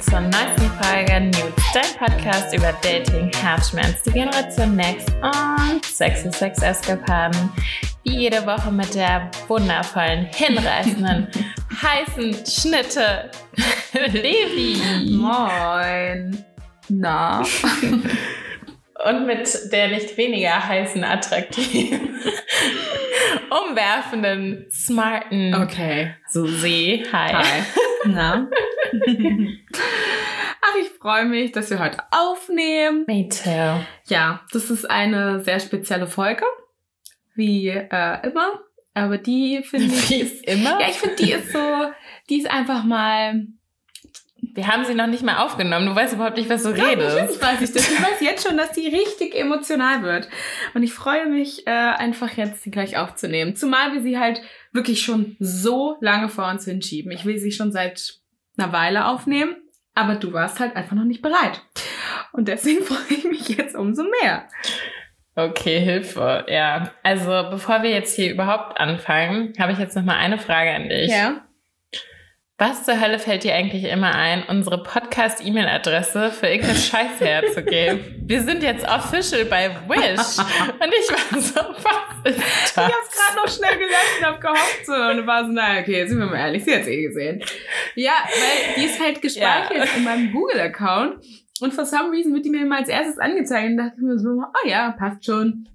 zur neuesten Folge Nudes, dein Podcast über Dating, Herzschmerz, die Generation Next und sexy Sex-Eskapaden. Wie jede Woche mit der wundervollen, hinreißenden, heißen Schnitte Levi. Moin. Na? Und mit der nicht weniger heißen, attraktiven, umwerfenden, smarten Okay. Susi. Hi. Hi. Na? Ach, ich freue mich, dass wir heute aufnehmen. Me too. Ja, das ist eine sehr spezielle Folge. Wie äh, immer. Aber die finde ich. Wie ist immer? Ja, ich finde, die ist so, die ist einfach mal. Wir haben sie noch nicht mal aufgenommen. Du weißt überhaupt nicht, was du redest. Natürlich weiß ich das. Ich weiß jetzt schon, dass die richtig emotional wird. Und ich freue mich, äh, einfach jetzt sie gleich aufzunehmen. Zumal wir sie halt wirklich schon so lange vor uns hinschieben. Ich will sie schon seit einer Weile aufnehmen, aber du warst halt einfach noch nicht bereit. Und deswegen freue ich mich jetzt umso mehr. Okay, Hilfe. Ja. Also, bevor wir jetzt hier überhaupt anfangen, habe ich jetzt noch mal eine Frage an dich. Ja. Was zur Hölle fällt dir eigentlich immer ein, unsere Podcast-E-Mail-Adresse für irgendeine Scheiße herzugeben? Wir sind jetzt official bei Wish. Und ich war so, was ist Ich hab's gerade noch schnell gesagt und hab gehofft so und war so, naja, okay, sind wir mal ehrlich, sie hat's eh gesehen. Ja, weil die ist halt gespeichert Ja. in meinem Google-Account und for some reason wird die mir immer als erstes angezeigt und dachte ich mir so, oh ja, passt schon.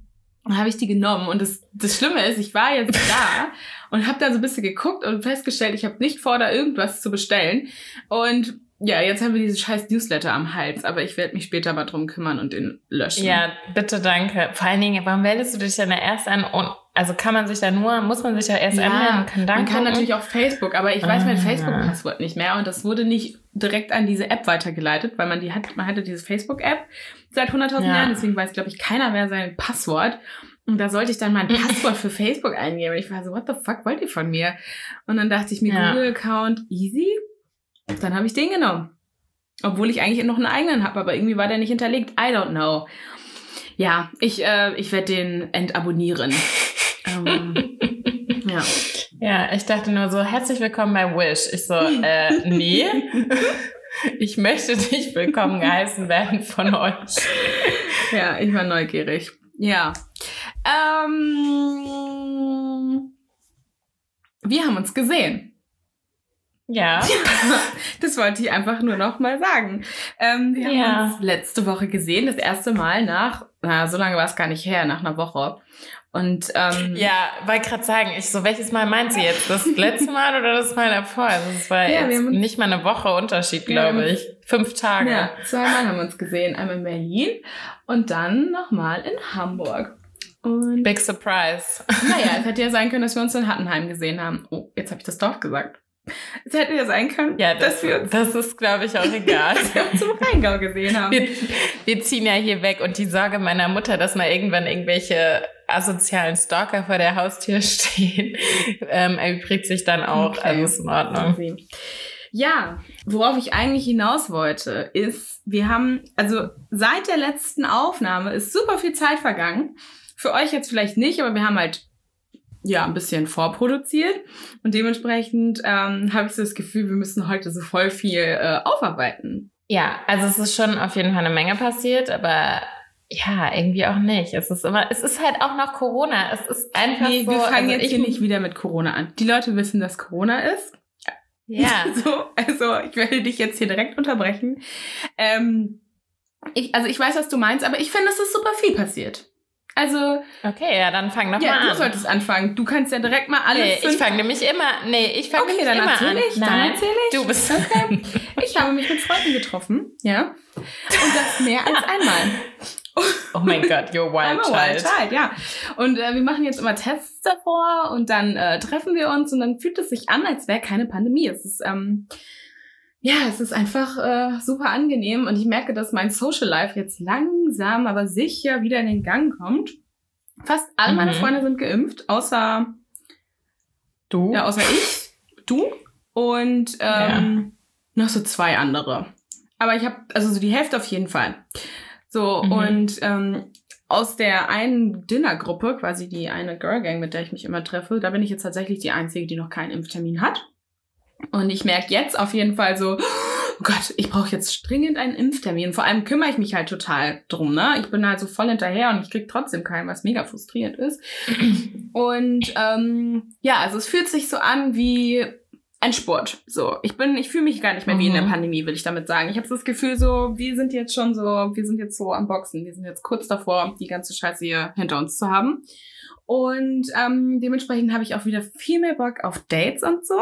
Dann habe ich die genommen. Und das, das Schlimme ist, ich war jetzt da und habe da so ein bisschen geguckt und festgestellt, ich habe nicht vor, da irgendwas zu bestellen. Und ja, jetzt haben wir diese scheiß Newsletter am Hals, aber ich werde mich später mal drum kümmern und den löschen. Ja, bitte, danke. Vor allen Dingen, warum meldest du dich denn da erst an? Und, also kann man sich da nur, muss man sich da erst Ja, anmelden? und Kann dann Man kann natürlich auch Facebook, aber ich weiß mein Ah. Facebook-Passwort nicht mehr und das wurde nicht direkt an diese App weitergeleitet, weil man die hat, man hatte diese Facebook-App seit 100.000 Ja. Jahren, deswegen weiß, glaube ich, keiner mehr sein Passwort. Und da sollte ich dann mein Passwort für Facebook eingeben. Und ich war so, what the fuck wollt ihr von mir? Und dann dachte ich mir, Ja. Google-Account, easy. Dann habe ich den genommen. Obwohl ich eigentlich noch einen eigenen habe, aber irgendwie war der nicht hinterlegt. I don't know. Ja, ich, äh, ich werde den entabonnieren. ähm, ja. Ja, ich dachte nur so, herzlich willkommen bei Wish. Ich so, äh, nee. Ich möchte nicht willkommen geheißen werden von euch. Ja, ich war neugierig. Ja. Ähm, wir haben uns gesehen. Ja. Das wollte ich einfach nur noch mal sagen. Ähm, wir Ja. haben uns letzte Woche gesehen, das erste Mal nach, na, so lange war es gar nicht her, nach einer Woche. Und ähm, Ja, wollte gerade sagen, ich so, welches Mal meint sie jetzt? Das letzte Mal oder das Mal davor? Also es war Ja, jetzt haben nicht mal eine Woche Unterschied, glaube ich. Fünf Tage. ja, zweimal haben wir uns gesehen. Einmal in Berlin und dann nochmal in Hamburg. Und Big Surprise. naja, es hätte ja sein können, dass wir uns in Hattenheim gesehen haben. Oh, jetzt habe ich das Dorf gesagt. Es hätte ja sein können, Ja, das, dass wir uns das ist, glaube ich, auch egal. dass wir uns zum Rheingau gesehen haben. Wir, wir ziehen ja hier weg und die Sorge meiner Mutter, dass mal irgendwann irgendwelche asozialen Stalker vor der Haustür stehen, ähm, erübrigt sich dann auch. Okay. Also ist in Ordnung. Ja, worauf ich eigentlich hinaus wollte, ist, wir haben, also seit der letzten Aufnahme ist super viel Zeit vergangen. Für euch jetzt vielleicht nicht, aber wir haben halt ja ein bisschen vorproduziert und dementsprechend ähm, habe ich so das Gefühl, wir müssen heute so voll viel äh, aufarbeiten. Ja, also es ist schon auf jeden Fall eine Menge passiert, aber ja, irgendwie auch nicht. Es ist immer, es ist halt auch noch Corona. Es ist einfach Nee, so. wir fangen also jetzt hier nicht wieder mit Corona an. Die Leute wissen, dass Corona ist. Ja. So, also ich werde dich jetzt hier direkt unterbrechen. Ähm, ich, also ich weiß, was du meinst, aber ich finde, es ist super viel passiert. Also, Okay, ja, dann fang doch ja, mal du an. solltest anfangen. Du kannst ja direkt mal alles. nee, ich fange nämlich immer. Nee, ich fange Okay, nämlich dann immer an. ich, dann Nein, erzähl ich. du bist. Okay. Ich habe mich mit Freunden getroffen, ja. Und das mehr als einmal. Oh mein Gott, you're wild Einmal Wild child. Child, ja. Und äh, wir machen jetzt immer Tests davor und dann äh, treffen wir uns und dann fühlt es sich an, als wäre keine Pandemie. Es ist, ähm, ja, es ist einfach äh, super angenehm und ich merke, dass mein Social Life jetzt langsam, aber sicher wieder in den Gang kommt. Fast alle meine Mhm. Freunde sind geimpft, außer, Du? ja, außer ich, du und ähm, noch so zwei andere. Aber ich habe, also so die Hälfte auf jeden Fall. So, Mhm. und ähm, aus der einen Dinnergruppe, quasi die eine Girl Gang, mit der ich mich immer treffe, da bin ich jetzt tatsächlich die Einzige, die noch keinen Impftermin hat. Und ich merke jetzt auf jeden Fall so, oh Gott, ich brauche jetzt dringend einen Impftermin. Vor allem kümmere ich mich halt total drum, ne? Ich bin halt so voll hinterher und ich krieg trotzdem keinen, was mega frustrierend ist. Und ähm, ja, also es fühlt sich so an wie ein Sport. So, ich bin, ich fühle mich gar nicht mehr wie in der Mhm. Pandemie, will ich damit sagen. Ich habe das Gefühl, so, wir sind jetzt schon so, wir sind jetzt so am Boxen, wir sind jetzt kurz davor, die ganze Scheiße hier hinter uns zu haben. Und ähm, dementsprechend habe ich auch wieder viel mehr Bock auf Dates und so.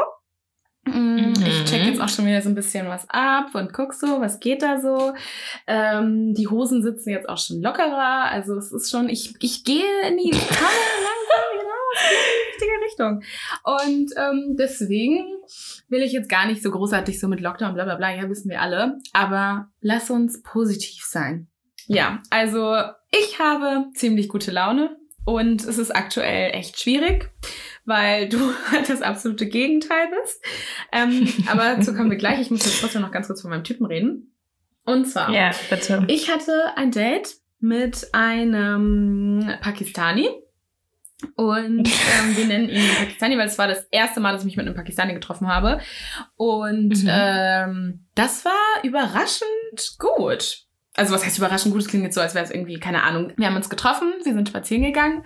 Mm, Ich Mhm. check jetzt auch schon wieder so ein bisschen was ab und guck so, was geht da so. Ähm, die Hosen sitzen jetzt auch schon lockerer. Also es ist schon, ich, ich gehe in die Kammer langsam hinaus, in die richtige Richtung. Und ähm, deswegen will ich jetzt gar nicht so großartig so mit Lockdown, bla bla bla, ja, wissen wir alle. Aber lass uns positiv sein. Ja, also ich habe ziemlich gute Laune und es ist aktuell echt schwierig, weil du halt das absolute Gegenteil bist. Ähm, aber dazu kommen wir gleich. Ich muss jetzt trotzdem noch ganz kurz von meinem Typen reden. Und zwar, Ja, bitte. ich hatte ein Date mit einem Pakistani. Und ähm, wir nennen ihn Pakistani, weil es war das erste Mal, dass ich mich mit einem Pakistani getroffen habe. Und Mhm. ähm, das war überraschend gut. Also was heißt überraschend gut? Es klingt jetzt so, als wäre es irgendwie, keine Ahnung. Wir haben uns getroffen, wir sind spazieren gegangen.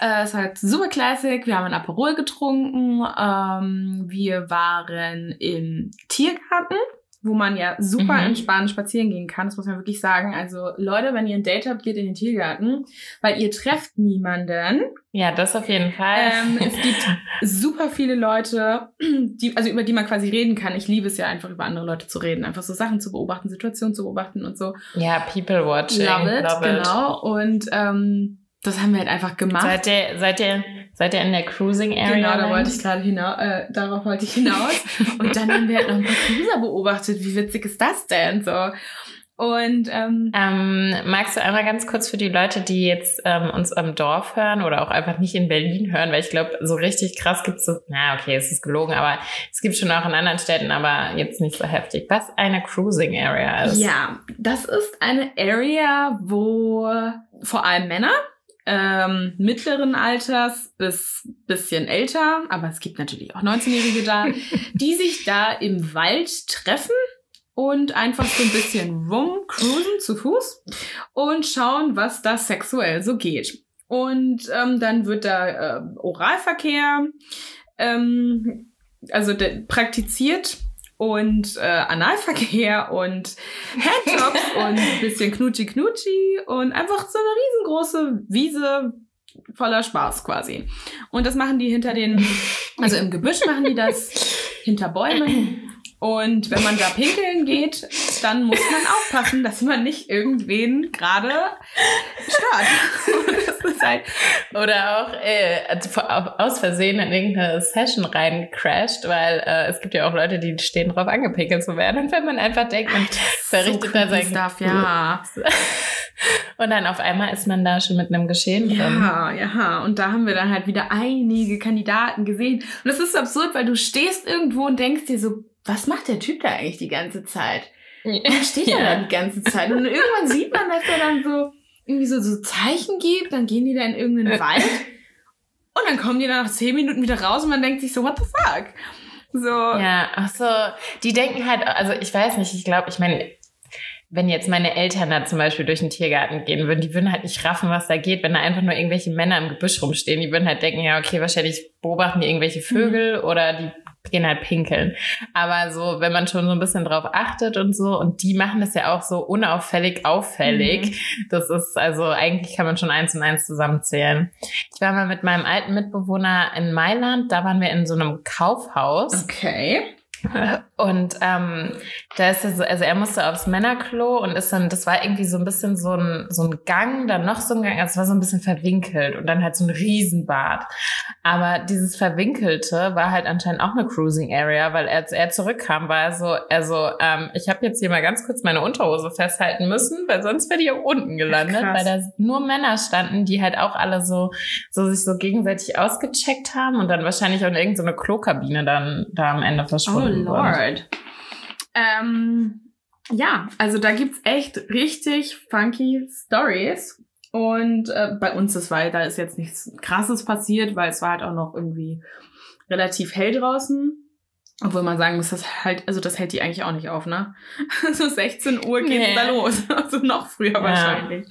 Äh, es war halt super classic. Wir haben ein Aperol getrunken. Ähm, wir waren im Tiergarten, wo man ja super Mhm. entspannt spazieren gehen kann. Das muss man wirklich sagen. Also Leute, wenn ihr ein Date habt, geht in den Tiergarten, weil ihr trefft niemanden. Ja, das auf jeden Fall. Ähm, es gibt super viele Leute, die, also über die man quasi reden kann. Ich liebe es ja einfach über andere Leute zu reden, einfach so Sachen zu beobachten, Situationen zu beobachten und so. ja, People Watching. Love it, love it. genau. Und ähm, das haben wir halt einfach gemacht. Seid ihr, seid ihr, seid ihr in der Cruising Area? Genau, da wollte ich gerade hinaus, äh, darauf wollte ich hinaus. und dann haben wir halt noch ein paar Cruiser beobachtet. Wie witzig ist das denn so? Und ähm, Ähm, magst du einmal ganz kurz für die Leute, die jetzt ähm, uns am Dorf hören oder auch einfach nicht in Berlin hören, weil ich glaube, so richtig krass gibt's so, na okay, es ist gelogen, aber es gibt schon auch in anderen Städten, aber jetzt nicht so heftig. Was eine Cruising Area ist. ja, das ist eine Area, wo vor allem Männer ähm, mittleren Alters bis bisschen älter, aber es gibt natürlich auch 19-Jährige da, die sich da im Wald treffen und einfach so ein bisschen rumcruisen zu Fuß und schauen, was da sexuell so geht. Und ähm, dann wird da äh, Oralverkehr ähm, also praktiziert und äh, Analverkehr und Handjobs und ein bisschen Knutschi Knutschi und einfach so eine riesengroße Wiese voller Spaß quasi. Und das machen die hinter den, also im Gebüsch machen die das hinter Bäumen. Und wenn man da pinkeln geht, dann muss man aufpassen, dass man nicht irgendwen gerade stört. Halt, Oder auch äh, also aus Versehen in irgendeine Session rein crasht, weil äh, es gibt ja auch Leute, die stehen drauf angepickelt zu werden. Und wenn man einfach denkt, man verrichtet da sein Stuff, ja. Und dann auf einmal ist man da schon mit einem Geschehen drin. Ja, ja. Und da haben wir dann halt wieder einige Kandidaten gesehen. Und das ist so absurd, weil du stehst irgendwo und denkst dir so, was macht der Typ da eigentlich die ganze Zeit? Was steht er da die ganze Zeit? Und irgendwann sieht man, dass er dann so irgendwie so, so Zeichen gibt, dann gehen die da in irgendeinen Wald und dann kommen die dann nach zehn Minuten wieder raus und man denkt sich so, what the fuck? So, Ja, ach so, die denken halt, also ich weiß nicht, ich glaube, ich meine, wenn jetzt meine Eltern da zum Beispiel durch den Tiergarten gehen würden, die würden halt nicht raffen, was da geht, wenn da einfach nur irgendwelche Männer im Gebüsch rumstehen. Die würden halt denken, ja, okay, wahrscheinlich beobachten die irgendwelche Vögel oder die gehen halt pinkeln. Aber so, wenn man schon so ein bisschen drauf achtet und so, und die machen das ja auch so unauffällig auffällig, das ist, also eigentlich kann man schon eins und eins zusammenzählen. Ich war mal mit meinem alten Mitbewohner in Mailand, da waren wir in so einem Kaufhaus. okay. Und ähm, da ist er so, also er musste aufs Männerklo und ist dann, das war irgendwie so ein bisschen so ein, so ein Gang, dann noch so ein Gang, also es war so ein bisschen verwinkelt und dann halt so ein Riesenbad. Aber dieses Verwinkelte war halt anscheinend auch eine Cruising Area, weil als er zurückkam, war er so, also ähm, ich habe jetzt hier mal ganz kurz meine Unterhose festhalten müssen, weil sonst wäre die hier unten gelandet, Krass. weil da nur Männer standen, die halt auch alle so, so sich so gegenseitig ausgecheckt haben und dann wahrscheinlich auch in irgendeine Klokabine dann da am Ende Oh verschwunden sind. Lord. Ähm, ja, also da gibt's echt richtig funky Stories. Und äh, bei uns ist, weil da ist jetzt nichts Krasses passiert, weil es war halt auch noch irgendwie relativ hell draußen. Obwohl man sagen muss, das halt, also das hält die eigentlich auch nicht auf, ne? so 16 Uhr geht's Nee. da los. Also noch früher Ja. wahrscheinlich.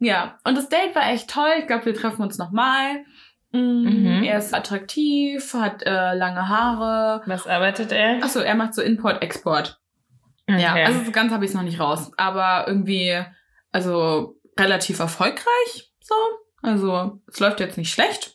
Ja, und das Date war echt toll. Ich glaube, wir treffen uns nochmal. Mhm. Er ist attraktiv, hat äh, lange Haare. Was arbeitet er? Achso, er macht so Import-Export. Ja, Okay. also so ganz habe ich es noch nicht raus. Aber irgendwie, also relativ erfolgreich so. Also es läuft jetzt nicht schlecht.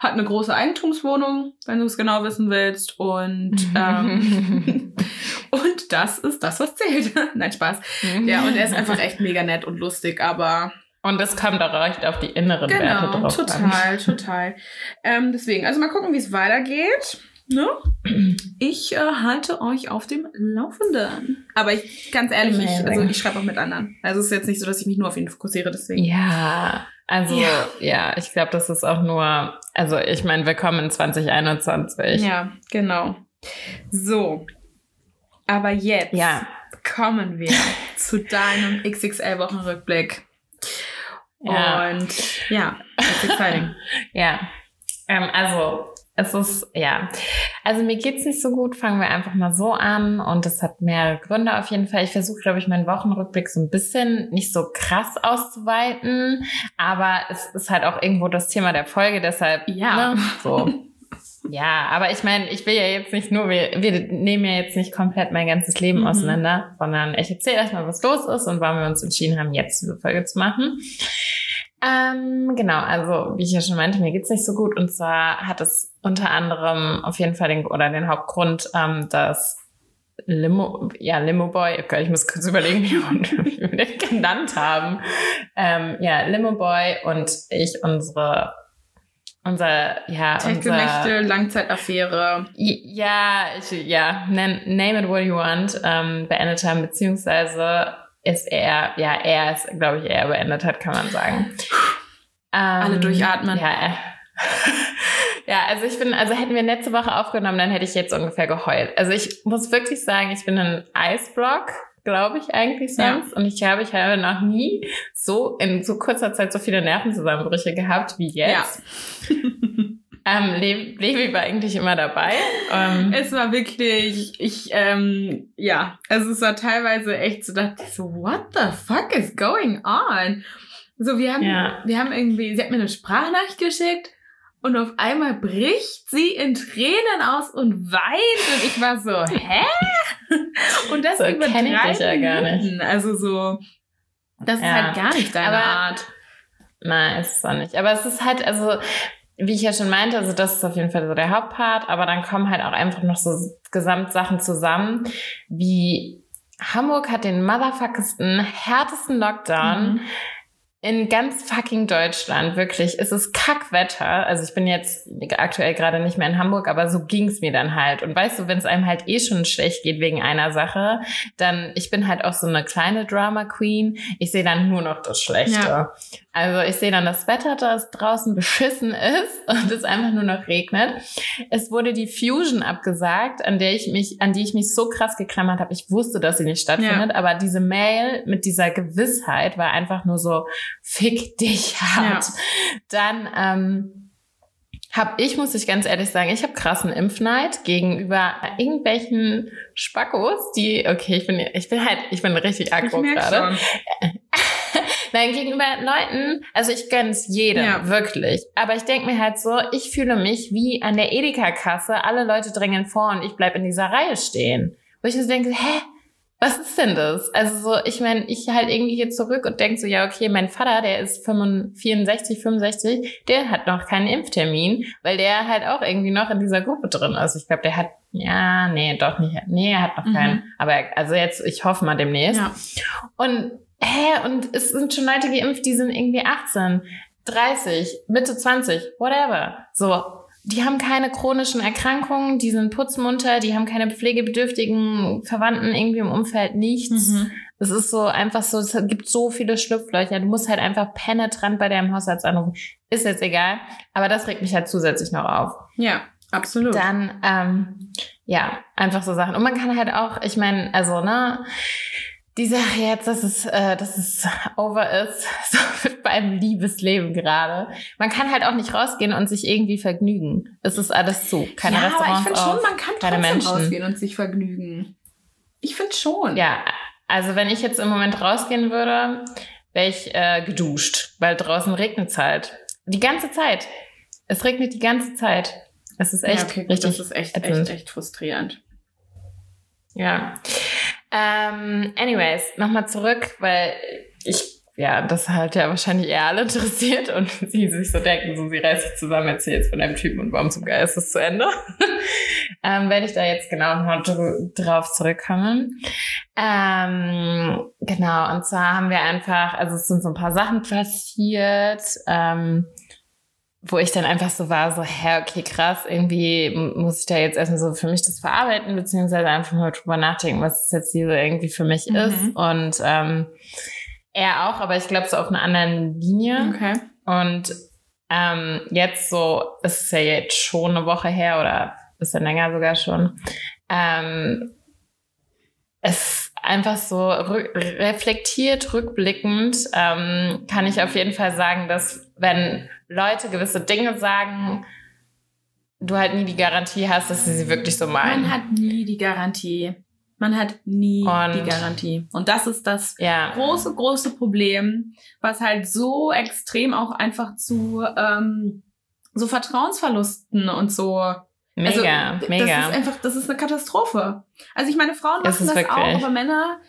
Hat eine große Eigentumswohnung, wenn du es genau wissen willst. Und, ähm, und das ist das, was zählt. Nein, Spaß. Ja, und er ist einfach echt mega nett und lustig, aber Und das kommt auch echt auf die inneren Werte genau, drauf an. total, total. Ähm, deswegen, also mal gucken, wie es weitergeht. Ne? Ich äh, halte euch auf dem Laufenden. Aber ich, ganz ehrlich, ich, also ich schreibe auch mit anderen. Also es ist jetzt nicht so, dass ich mich nur auf ihn fokussiere, deswegen. Ja, also Ja. ja, ich glaube, das ist auch nur, also ich meine, wir kommen in 2021. Ja, genau. So. Aber jetzt Ja. kommen wir zu deinem XXL-Wochenrückblick. Ja. Und ja, that's exciting. Ja, ähm, also es ist, ja, also mir geht's nicht so gut, fangen wir einfach mal so an und es hat mehrere Gründe auf jeden Fall. Ich versuche, glaube ich, meinen Wochenrückblick so ein bisschen nicht so krass auszuweiten, aber es ist halt auch irgendwo das Thema der Folge, deshalb, Ja. ne, so. Ja, aber ich meine, ich will ja jetzt nicht nur, wir, wir nehmen ja jetzt nicht komplett mein ganzes Leben Mhm. auseinander, sondern ich erzähle erstmal, was los ist und warum wir uns entschieden haben, jetzt diese Folge zu machen. Ähm, genau, also wie ich ja schon meinte, mir geht's nicht so gut und zwar hat es unter anderem auf jeden Fall den oder den Hauptgrund, ähm, dass Limo, ja, Limo Boy, oh Gott, ich muss kurz überlegen, wie wir wie wir den genannt haben. Ähm, ja, Limo Boy und ich unsere, unser, ja, unser, Techtelmächte, Langzeitaffäre. ja, ich, ja, nen- name it what you want, ähm, beendet haben, beziehungsweise ist er, ja, er ist, glaube ich, er beendet hat, kann man sagen. Ähm, Alle durchatmen. Ja, äh, ja, also ich bin, also hätten wir letzte Woche aufgenommen, dann hätte ich jetzt ungefähr geheult. Also ich muss wirklich sagen, ich bin ein Eisblock, glaube ich eigentlich Ja. sonst. Und ich glaube, ich habe noch nie so in so kurzer Zeit so viele Nervenzusammenbrüche gehabt wie jetzt. Ähm, Le Levi war eigentlich immer dabei. Ähm, Es war wirklich, ich, ähm, ja, also es war teilweise echt so, dachte ich so, what the fuck is going on? So, wir haben, Ja. wir haben irgendwie, sie hat mir eine Sprachnachricht geschickt und auf einmal bricht sie in Tränen aus und weint und ich war so, hä? Und das So über ich drei dich ja gar nicht. Also so, das ist Ja. halt gar nicht deine Aber- Art. Nein, ist es auch nicht. Aber es ist halt, also, wie ich ja schon meinte, also das ist auf jeden Fall so der Hauptpart, aber dann kommen halt auch einfach noch so Gesamtsachen zusammen, wie Hamburg hat den motherfuckesten, härtesten Lockdown Mhm. In ganz fucking Deutschland. Wirklich, es ist Kackwetter. Also ich bin jetzt aktuell gerade nicht mehr in Hamburg, aber so ging's mir dann halt. Und weißt du, wenn es einem halt eh schon schlecht geht wegen einer Sache, dann, ich bin halt auch so eine kleine Drama Queen. Ich sehe dann nur noch das Schlechte. Ja. Also ich sehe dann das Wetter, das draußen beschissen ist und es einfach nur noch regnet. Es wurde die Fusion abgesagt, an der ich mich, an die ich mich so krass geklammert habe. Ich wusste, dass sie nicht stattfindet, aber diese Mail mit dieser Gewissheit war einfach nur so, fick dich hart. Dann ähm, habe ich, muss ich ganz ehrlich sagen, ich habe krassen Impfneid gegenüber irgendwelchen Spackos, die, okay, ich bin, ich bin halt, ich bin richtig Ich aggro gerade. schon. Nein, gegenüber Leuten, also ich gönn's jedem, Ja. wirklich. Aber ich denk mir halt so, ich fühle mich wie an der Edeka-Kasse, alle Leute drängen vor und ich bleib in dieser Reihe stehen. Wo ich mir so denke, hä? Was ist denn das? Also so, ich meine, ich halt irgendwie hier zurück und denk so, ja, okay, mein Vater, der ist 65, 64, 65, der hat noch keinen Impftermin, weil der halt auch irgendwie noch in dieser Gruppe drin ist. Ich glaube, der hat, ja, nee, doch nicht. Nee, er hat noch Mhm. keinen. Aber er- also jetzt, ich hoffe mal demnächst. Ja. Und hä, und es sind schon Leute geimpft, die sind irgendwie 18, 30, Mitte 20, whatever. So, die haben keine chronischen Erkrankungen, die sind putzmunter, die haben keine pflegebedürftigen Verwandten irgendwie im Umfeld, nichts. Mhm. Es ist so einfach so, es gibt so viele Schlupflöcher. Du musst halt einfach penetrant bei deinem Hausarzt anrufen. Ist jetzt egal. Aber das regt mich halt zusätzlich noch auf. Ja, absolut. Dann, ähm, ja, einfach so Sachen. Und man kann halt auch, ich meine, also, ne, die Sache jetzt, dass es, äh, dass es over ist, so beim Liebesleben gerade. Man kann halt auch nicht rausgehen und sich irgendwie vergnügen. Es ist alles zu. Keine ja, Restaurants aber ich finde schon, man kann trotzdem Menschen. rausgehen und sich vergnügen. Ich finde schon. Ja, also wenn ich jetzt im Moment rausgehen würde, wäre ich äh, geduscht, weil draußen regnet es halt. Die ganze Zeit. Es regnet die ganze Zeit. Es ist echt ja, okay, gut, richtig das ist echt, ätzend. echt, echt frustrierend. Ja. Ähm, anyways, nochmal zurück, weil ich, ja, das halt ja wahrscheinlich eher alle interessiert und sie sich so denken, so sie reißt sich zusammen, erzählt jetzt von einem Typen und warum zum Geist ist zu Ende. ähm, werde ich da jetzt genau noch dr- drauf zurückkommen. Ähm, genau, und zwar haben wir einfach, also es sind so ein paar Sachen passiert, ähm, wo ich dann einfach so war, so, hä, okay, krass, irgendwie muss ich da jetzt erstmal so für mich das verarbeiten, beziehungsweise einfach mal drüber nachdenken, was das jetzt hier so irgendwie für mich Mhm. ist. Und ähm, er auch, aber ich glaube so auf einer anderen Linie. Okay. Und ähm, jetzt so, es ist ja jetzt schon eine Woche her oder bisschen länger sogar schon. Ähm, es einfach so reflektiert, rückblickend, ähm, kann ich auf jeden Fall sagen, dass wenn Leute gewisse Dinge sagen, du halt nie die Garantie hast, dass sie sie wirklich so meinen. Man hat nie die Garantie. Man hat nie Und- die Garantie. Und das ist das ja, große, große Problem, was halt so extrem auch einfach zu ähm, so Vertrauensverlusten und so mega, also, mega. Das ist einfach, das ist eine Katastrophe. Also ich meine, Frauen machen ist das auch, aber Männer,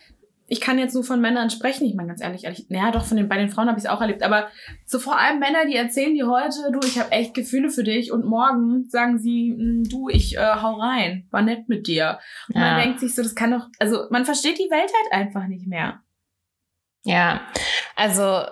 ich kann jetzt nur von Männern sprechen. Ich meine ganz ehrlich, ehrlich naja, doch von den bei den Frauen habe ich es auch erlebt. Aber so vor allem Männer, die erzählen dir heute, du, ich habe echt Gefühle für dich und morgen sagen sie, "Mm, du, ich äh, hau rein, war nett mit dir. Und man Ja. denkt sich so, das kann doch, also man versteht die Welt halt einfach nicht mehr. Ja, also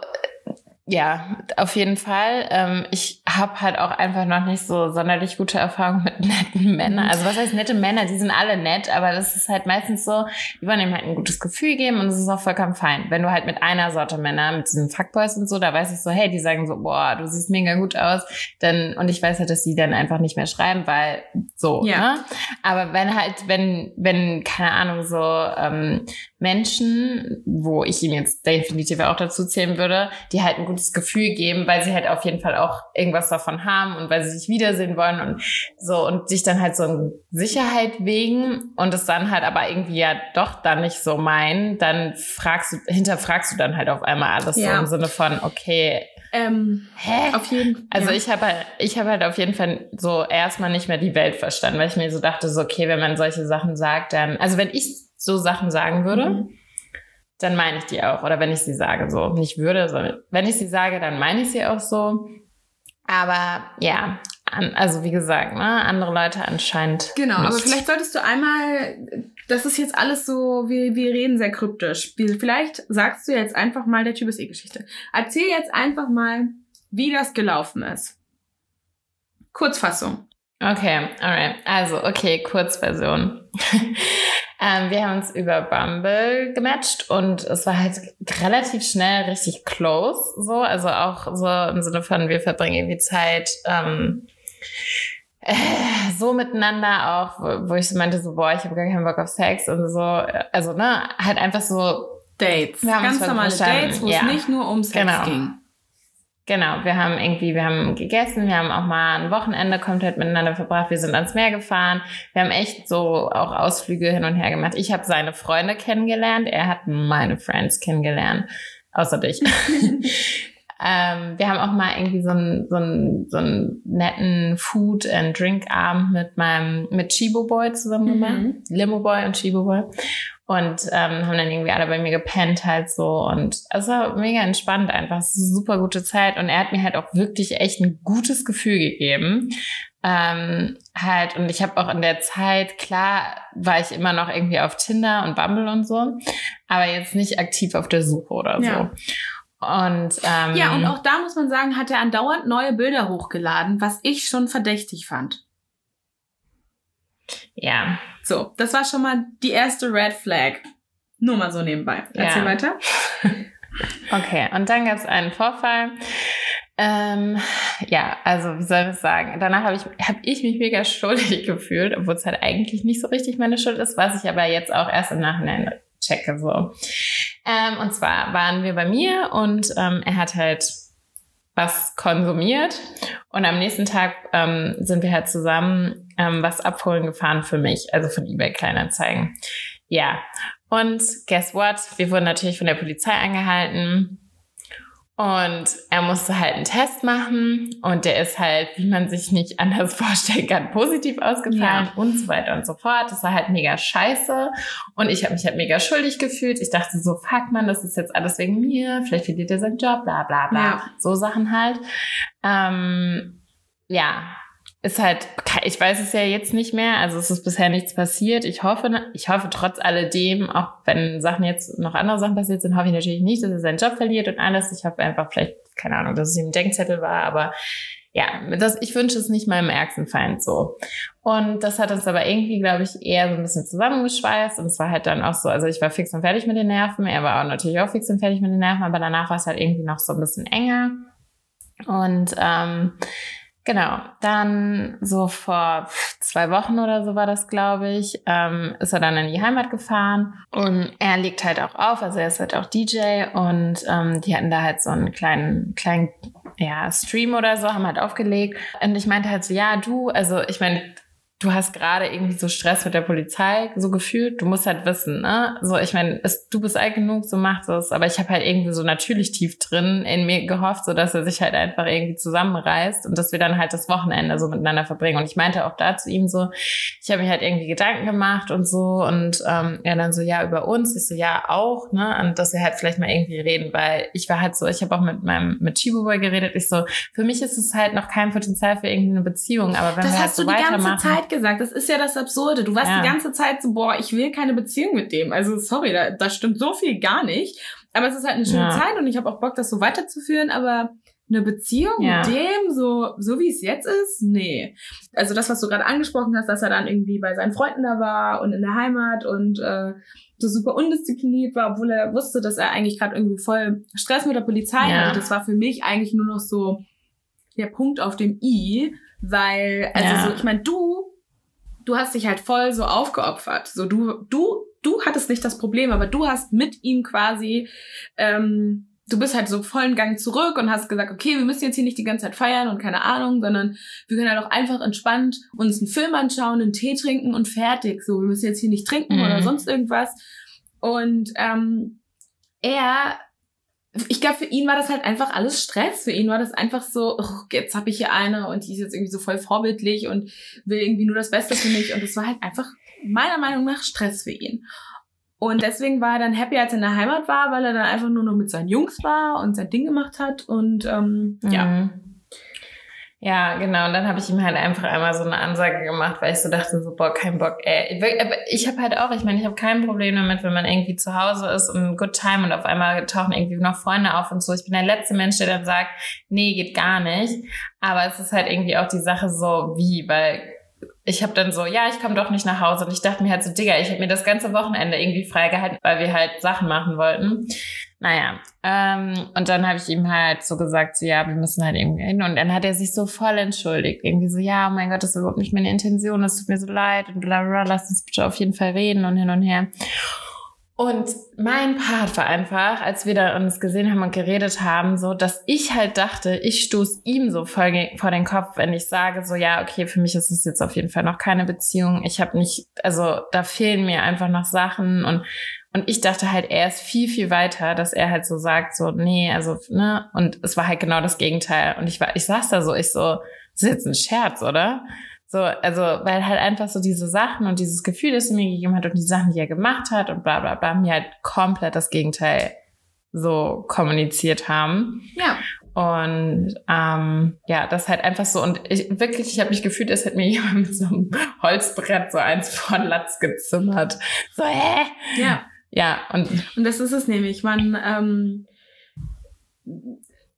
ja, auf jeden Fall. Ähm, ich habe halt auch einfach noch nicht so sonderlich gute Erfahrungen mit netten Männern. Also was heißt nette Männer? Die sind alle nett, aber das ist halt meistens so, die wollen ihm halt ein gutes Gefühl geben und das ist auch vollkommen fein. Wenn du halt mit einer Sorte Männer, mit diesen Fuckboys und so, da weiß ich so, hey, die sagen so, boah, du siehst mega gut aus, dann und ich weiß halt, dass die dann einfach nicht mehr schreiben, weil so, Ja. ne? Aber wenn halt, wenn, wenn, keine Ahnung, so ähm, Menschen, wo ich ihn jetzt definitiv auch dazu zählen würde, die halt ein gutes Gefühl geben, weil sie halt auf jeden Fall auch irgendwas davon haben und weil sie sich wiedersehen wollen und so und sich dann halt so in Sicherheit wegen und es dann halt aber irgendwie ja doch dann nicht so meinen, dann fragst du, hinterfragst du dann halt auf einmal alles so Ja. im Sinne von, okay, Ähm, hä? auf jeden Also ja. ich habe halt, ich habe halt auf jeden Fall so erstmal nicht mehr die Welt verstanden, weil ich mir so dachte, so okay, wenn man solche Sachen sagt, dann, also wenn ich so Sachen sagen würde, Mhm. dann meine ich die auch. Oder wenn ich sie sage, so nicht würde, sondern wenn ich sie sage, dann meine ich sie auch so. Aber ja, an, also wie gesagt, ne, andere Leute anscheinend. Genau, nicht. aber vielleicht solltest du einmal, das ist jetzt alles so, wir, wir reden sehr kryptisch. Vielleicht sagst du jetzt einfach mal, der Typ ist eh Geschichte. Erzähl jetzt einfach mal, wie das gelaufen ist. Kurzfassung. Okay, alright. Also, okay, Kurzversion. ähm, wir haben uns über Bumble gematcht und es war halt relativ schnell richtig close, so. Also auch so im Sinne von, wir verbringen irgendwie Zeit, ähm, äh, so miteinander auch, wo, wo ich so meinte, so, boah, ich habe gar keinen Bock auf Sex und so. Also, ne, halt einfach so Dates. Wir haben uns Ganz normale verstanden, Dates, wo ja. es nicht nur um Sex Genau. ging. Genau, wir haben irgendwie, wir haben gegessen, wir haben auch mal ein Wochenende komplett miteinander verbracht, wir sind ans Meer gefahren, wir haben echt so auch Ausflüge hin und her gemacht. Ich habe seine Freunde kennengelernt, er hat meine Friends kennengelernt, außer dich. ähm, wir haben auch mal irgendwie so einen, so einen, so einen netten Food and Drink Abend mit meinem, mit Chibo Boy zusammen gemacht. Mhm. Limo Boy und Chibo Boy. Und ähm, haben dann irgendwie alle bei mir gepennt halt so. Und es war mega entspannt einfach. Es ist eine super gute Zeit. Und er hat mir halt auch wirklich echt ein gutes Gefühl gegeben. Ähm, halt, und ich habe auch in der Zeit, klar, war ich immer noch irgendwie auf Tinder und Bumble und so, aber jetzt nicht aktiv auf der Suche oder so. Ja. Und ähm, Ja, und auch da muss man sagen, hat er andauernd neue Bilder hochgeladen, was ich schon verdächtig fand. Ja, So, das war schon mal die erste Red Flag. Nur mal so nebenbei. Erzähl Ja. weiter. Okay, und dann gab es einen Vorfall. Ähm, ja, also wie soll ich sagen? Danach habe ich, hab ich mich mega schuldig gefühlt, obwohl es halt eigentlich nicht so richtig meine Schuld ist, was ich aber jetzt auch erst im Nachhinein checke so. Ähm, und zwar waren wir bei mir und ähm, er hat halt was konsumiert und am nächsten Tag ähm, sind wir halt zusammen ähm, was abholen gefahren für mich, also von eBay Kleinanzeigen. Ja, und guess what? Wir wurden natürlich von der Polizei angehalten und er musste halt einen Test machen und der ist halt, wie man sich nicht anders vorstellen kann, positiv ausgefallen ja. und so weiter und so fort. Das war halt mega scheiße und ich habe mich halt mega schuldig gefühlt. Ich dachte so, fuck man, das ist jetzt alles wegen mir, vielleicht verliert er seinen Job, bla bla bla. Ja. So Sachen halt. Ähm, ja, ist halt, ich weiß es ja jetzt nicht mehr, also es ist bisher nichts passiert. Ich hoffe, ich hoffe trotz alledem, auch wenn Sachen jetzt noch andere Sachen passiert sind, hoffe ich natürlich nicht, dass er seinen Job verliert und alles. Ich hoffe einfach vielleicht, keine Ahnung, dass es ihm ein Denkzettel war, aber ja, das, ich wünsche es nicht meinem ärgsten Feind so. Und das hat uns aber irgendwie, glaube ich, eher so ein bisschen zusammengeschweißt. Und es war halt dann auch so, also ich war fix und fertig mit den Nerven. Er war auch natürlich auch fix und fertig mit den Nerven, aber danach war es halt irgendwie noch so ein bisschen enger. Und ähm, Genau, dann so vor zwei Wochen oder so war das, glaube ich, ähm, ist er dann in die Heimat gefahren und er legt halt auch auf, also er ist halt auch DJ und ähm, die hatten da halt so einen kleinen, kleinen, ja, Stream oder so, haben halt aufgelegt. Und ich meinte halt so, ja, du, also ich meine, du hast gerade irgendwie so Stress mit der Polizei, so gefühlt. Du musst halt wissen, ne? So, ich meine, du bist alt genug, so macht es. Aber ich habe halt irgendwie so natürlich tief drin in mir gehofft, so dass er sich halt einfach irgendwie zusammenreißt und dass wir dann halt das Wochenende so miteinander verbringen. Und ich meinte auch da zu ihm so, ich habe mir halt irgendwie Gedanken gemacht und so und ähm, er dann so, ja, über uns. Ich so, ja, auch, ne? Und dass wir halt vielleicht mal irgendwie reden, weil ich war halt so, ich habe auch mit meinem, mit Chibo geredet. Ich so, für mich ist es halt noch kein Potenzial für irgendeine Beziehung. Aber wenn das wir halt so weitermachen gesagt. Das ist ja das Absurde. Du warst ja. die ganze Zeit so, boah, ich will keine Beziehung mit dem. Also sorry, da, da stimmt so viel gar nicht. Aber es ist halt eine schöne ja. Zeit und ich habe auch Bock, das so weiterzuführen. Aber eine Beziehung ja. mit dem, so, so wie es jetzt ist, nee. Also das, was du gerade angesprochen hast, dass er dann irgendwie bei seinen Freunden da war und in der Heimat und äh, so super undiszipliniert war, obwohl er wusste, dass er eigentlich gerade irgendwie voll Stress mit der Polizei ja. hatte. Das war für mich eigentlich nur noch so der Punkt auf dem I, weil, also ja. so, ich meine, du du hast dich halt voll so aufgeopfert. So du, du, du hattest nicht das Problem, aber du hast mit ihm quasi, ähm, du bist halt so vollen Gang zurück und hast gesagt, okay, wir müssen jetzt hier nicht die ganze Zeit feiern und keine Ahnung, sondern wir können halt auch einfach entspannt uns einen Film anschauen, einen Tee trinken und fertig. So, wir müssen jetzt hier nicht trinken mhm. oder sonst irgendwas. Und ähm, er ich glaube, für ihn war das halt einfach alles Stress. Für ihn war das einfach so, oh, jetzt habe ich hier eine und die ist jetzt irgendwie so voll vorbildlich und will irgendwie nur das Beste für mich. Und das war halt einfach meiner Meinung nach Stress für ihn. Und deswegen war er dann happy, als er in der Heimat war, weil er dann einfach nur noch mit seinen Jungs war und sein Ding gemacht hat. Und ähm, mhm. ja. Ja, genau. Und dann habe ich ihm halt einfach einmal so eine Ansage gemacht, weil ich so dachte, so, boah, kein Bock. Ey. Ich habe halt auch, ich meine, ich habe kein Problem damit, wenn man irgendwie zu Hause ist und good time und auf einmal tauchen irgendwie noch Freunde auf und so. Ich bin der letzte Mensch, der dann sagt, nee, geht gar nicht. Aber es ist halt irgendwie auch die Sache so, wie, weil ich habe dann so, ja, ich komme doch nicht nach Hause. Und ich dachte mir halt so, Digga, ich habe mir das ganze Wochenende irgendwie freigehalten, weil wir halt Sachen machen wollten. Naja, ähm, und dann habe ich ihm halt so gesagt, so, ja, wir müssen halt irgendwie hin. Und dann hat er sich so voll entschuldigt. Irgendwie so, ja, oh mein Gott, das ist überhaupt nicht meine Intention, es tut mir so leid und bla bla, lass uns bitte auf jeden Fall reden und hin und her. Und mein Part war einfach, als wir da uns gesehen haben und geredet haben, so, dass ich halt dachte, ich stoß ihm so voll vor den Kopf, wenn ich sage, so, ja, okay, für mich ist es jetzt auf jeden Fall noch keine Beziehung. Ich habe nicht, also da fehlen mir einfach noch Sachen und und ich dachte halt, er ist viel, viel weiter, dass er halt so sagt, so, nee, also, ne, und es war halt genau das Gegenteil. Und ich war, ich saß da so, ich so, das ist jetzt ein Scherz, oder? So, also, weil halt einfach so diese Sachen und dieses Gefühl, das er mir gegeben hat und die Sachen, die er gemacht hat und bla, bla, bla, mir halt komplett das Gegenteil so kommuniziert haben. Ja. Und ähm, ja, das halt einfach so. Und ich wirklich, ich habe mich gefühlt, als hätte mir jemand mit so einem Holzbrett so eins von Latz gezimmert. So, hä? Ja. Ja, und, und das ist es nämlich. Man, ähm,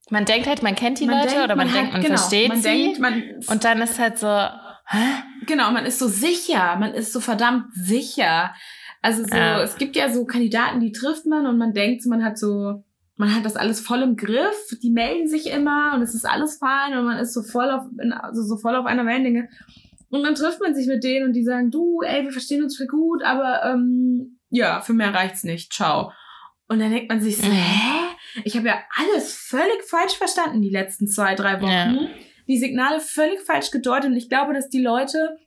man denkt halt, man kennt die man Leute denkt, oder man, man denkt, hat, man genau, versteht man sie. Denkt, man, und dann ist halt so, hä? Genau, man ist so sicher, man ist so verdammt sicher. Also so, ja. es gibt ja so Kandidaten, die trifft man und man denkt, man hat so, man hat das alles voll im Griff, die melden sich immer und es ist alles fein und man ist so voll auf, also so voll auf einer Wellenlänge. Und dann trifft man sich mit denen und die sagen, du, ey, wir verstehen uns voll gut, aber ähm, ja, für mehr reicht's nicht, ciao. Und dann denkt man sich so, Mhm. hä? Ich habe ja alles völlig falsch verstanden die letzten zwei, drei Wochen. Ja. Die Signale völlig falsch gedeutet. Und ich glaube, dass die Leute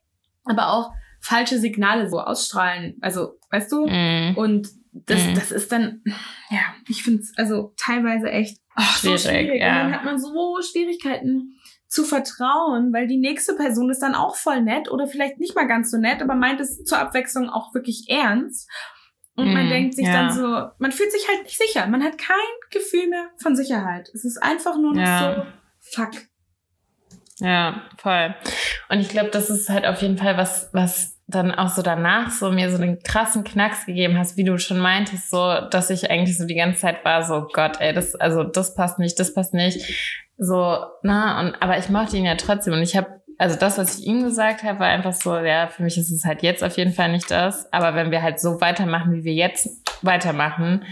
aber auch falsche Signale so ausstrahlen. Also, weißt du? Mhm. Und das, Mhm. das ist dann, ja, ich finde es also teilweise echt ach, so Schwierig, schwierig. ja. Und dann hat man so Schwierigkeiten zu vertrauen, weil die nächste Person ist dann auch voll nett oder vielleicht nicht mal ganz so nett, aber meint es zur Abwechslung auch wirklich ernst. Und man Mhm, denkt sich ja. dann so, man fühlt sich halt nicht sicher. Man hat kein Gefühl mehr von Sicherheit. Es ist einfach nur noch Ja. so, fuck. Ja, voll. Und ich glaube, das ist halt auf jeden Fall was, was dann auch so danach so mir so den krassen Knacks gegeben hast, wie du schon meintest, so, dass ich eigentlich so die ganze Zeit war, so Gott, ey, das, also das passt nicht, das passt nicht. So, na, und aber ich mochte ihn ja trotzdem. Und ich habe, also das, was ich ihm gesagt habe, war einfach so, ja, für mich ist es halt jetzt auf jeden Fall nicht das. Aber wenn wir halt so weitermachen, wie wir jetzt weitermachen,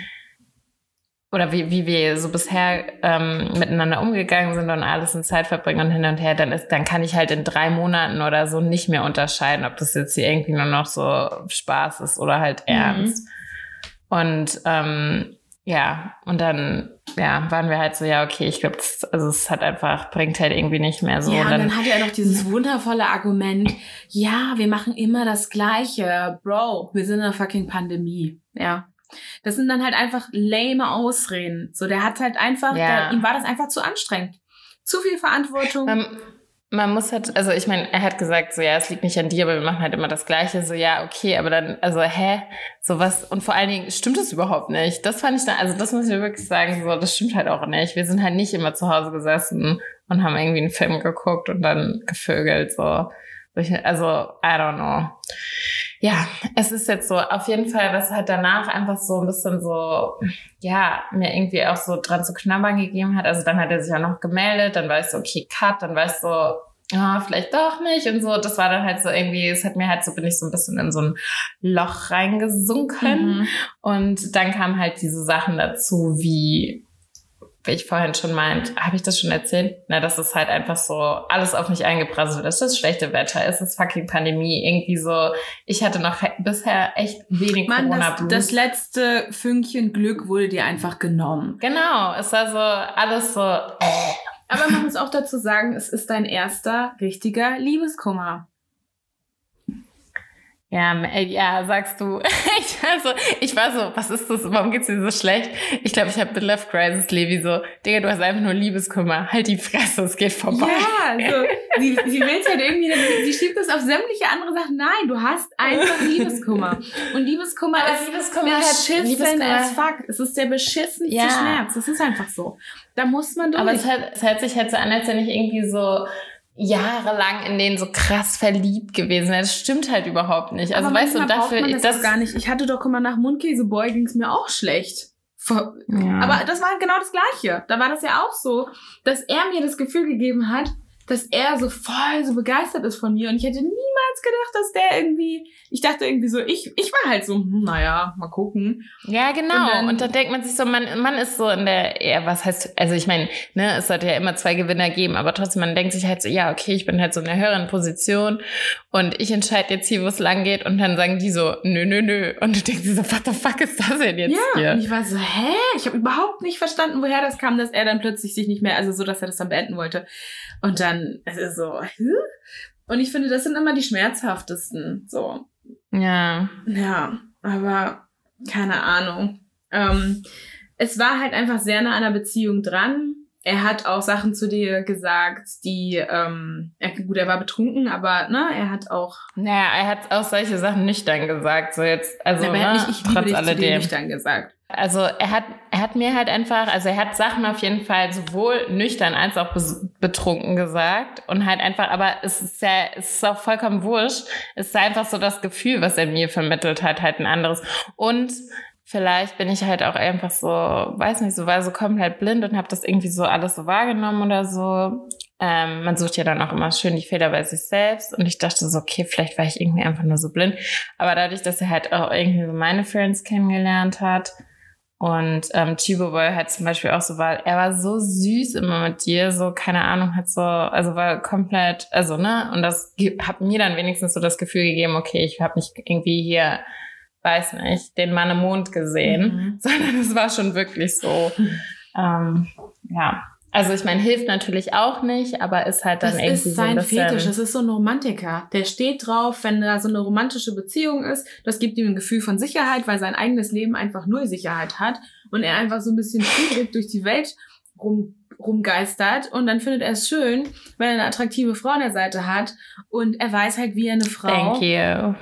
oder wie, wie wir so bisher ähm, miteinander umgegangen sind und alles in Zeit verbringen und hin und her, dann ist, dann kann ich halt in drei Monaten oder so nicht mehr unterscheiden, ob das jetzt hier irgendwie nur noch so Spaß ist oder halt Mhm. ernst. Und ähm, ja, und dann ja, waren wir halt so, ja, okay, ich glaube, also es hat einfach, bringt halt irgendwie nicht mehr so. ja, und dann, dann, hat er noch dieses wundervolle Argument, ja, wir machen immer das Gleiche. Bro, wir sind in einer fucking Pandemie. Ja. Das sind dann halt einfach lame Ausreden. So, der hat halt einfach, Ja. der, ihm war das einfach zu anstrengend. Zu viel Verantwortung. man, man muss halt, also ich meine, er hat gesagt, so ja, es liegt nicht an dir, aber wir machen halt immer das Gleiche. So ja, okay, aber dann, also hä, sowas und vor allen Dingen stimmt es überhaupt nicht. Das fand ich dann, also das muss ich wirklich sagen, so das stimmt halt auch nicht. Wir sind halt nicht immer zu Hause gesessen und haben irgendwie einen Film geguckt und dann gevögelt so. Also I don't know. Ja, es ist jetzt so auf jeden Fall, was halt danach einfach so ein bisschen so, ja, mir irgendwie auch so dran zu knabbern gegeben hat. Also dann hat er sich auch noch gemeldet, dann war ich so, okay, cut, dann war ich so, ah, vielleicht doch nicht und so. Das war dann halt so irgendwie, es hat mir halt so, bin ich so ein bisschen in so ein Loch reingesunken. Mhm. Und dann kamen halt diese Sachen dazu, wie, wie ich vorhin schon meint, habe ich das schon erzählt? Na, das ist halt einfach so alles auf mich eingeprasselt. Es ist das schlechte Wetter, es ist fucking Pandemie, irgendwie so. Ich hatte noch he- bisher echt wenig Mann, das, Corona-Blut. das letzte Fünkchen Glück wurde dir einfach genommen. Genau, es war so alles so. Äh. Aber man muss auch dazu sagen, es ist dein erster richtiger Liebeskummer. Ja, ja, sagst du. Ich war so, ich war so, was ist das? Warum geht's dir so schlecht? Ich glaube, ich habe Midlife Crisis, Levi, so, Digga, du hast einfach nur Liebeskummer. Halt die Fresse, es geht vorbei. Ja, so, sie, sie will halt irgendwie, sie schiebt das auf sämtliche andere Sachen. Nein, du hast einfach Liebeskummer. Und Liebeskummer Aber ist Liebeskummer beschissen Liebeskummer- as fuck. Es ist der beschissenste Ja. Schmerz. Das ist einfach so. Da muss man durch. Aber es, hat, es hört sich halt so an, als wenn ich irgendwie so jahrelang in den so krass verliebt gewesen wäre. Das stimmt halt überhaupt nicht. Also Aber weißt du, dafür man das, das gar nicht. Ich hatte doch, mal, nach Mundkäseboy ging es mir auch schlecht. Ja. Aber das war genau das Gleiche. Da war das ja auch so, dass er mir das Gefühl gegeben hat, dass er so voll so begeistert ist von mir. Und ich hätte niemals gedacht, dass der irgendwie, ich dachte irgendwie so, ich, ich war halt so, hm, naja, mal gucken. Ja, genau. Und dann- Und dann denkt man sich so, man, man ist so in der, ja, was heißt, also ich meine, ne, es sollte ja immer zwei Gewinner geben, aber trotzdem, man denkt sich halt so, ja, okay, ich bin halt so in der höheren Position und ich entscheide jetzt hier, wo es lang geht und dann sagen die so, nö, nö, nö. Und du denkst dir so, what the fuck ist das denn jetzt Ja, hier? und ich war so, hä? Ich habe überhaupt nicht verstanden, woher das kam, dass er dann plötzlich sich nicht mehr, also so, dass er das dann beenden wollte. Und dann, es ist so, hä? Und ich finde, das sind immer die schmerzhaftesten, so. Ja. Ja, aber keine Ahnung. Ähm, es war halt einfach sehr nah an der Beziehung dran. Er hat auch Sachen zu dir gesagt, die, ähm, er, gut, er war betrunken, aber ne, er hat auch, Naja, er hat auch solche Sachen nüchtern gesagt, so jetzt, also, aber er ne, hat nicht, ich liebe trotz dich alledem. nüchtern gesagt. Also er hat, er hat mir halt einfach, also er hat Sachen auf jeden Fall sowohl nüchtern als auch betrunken gesagt und halt einfach, aber es ist ja, es ist auch vollkommen wurscht. Es ist einfach so das Gefühl, was er mir vermittelt hat, halt ein anderes. Und vielleicht bin ich halt auch einfach so, weiß nicht, so war so komplett blind und habe das irgendwie so alles so wahrgenommen oder so. Ähm, man sucht ja dann auch immer schön die Fehler bei sich selbst und ich dachte so, okay, vielleicht war ich irgendwie einfach nur so blind. Aber dadurch, dass er halt auch irgendwie so meine Friends kennengelernt hat und ähm, Chibo Boy halt zum Beispiel auch so war, er war so süß immer mit dir, so keine Ahnung, hat so, also war komplett, also ne, und das hat mir dann wenigstens so das Gefühl gegeben, okay, ich habe nicht irgendwie hier weiß nicht, den Mann im Mond gesehen, mhm. sondern es war schon wirklich so, ähm, ja. Also ich meine, hilft natürlich auch nicht, aber ist halt dann das irgendwie ist sein so ein bisschen, Fetisch, das ist so ein Romantiker. Der steht drauf, wenn da so eine romantische Beziehung ist, das gibt ihm ein Gefühl von Sicherheit, weil sein eigenes Leben einfach null Sicherheit hat und er einfach so ein bisschen schwierig durch die Welt rum, rumgeistert und dann findet er es schön, wenn er eine attraktive Frau an der Seite hat und er weiß halt, wie er eine Frau Thank you. ähm,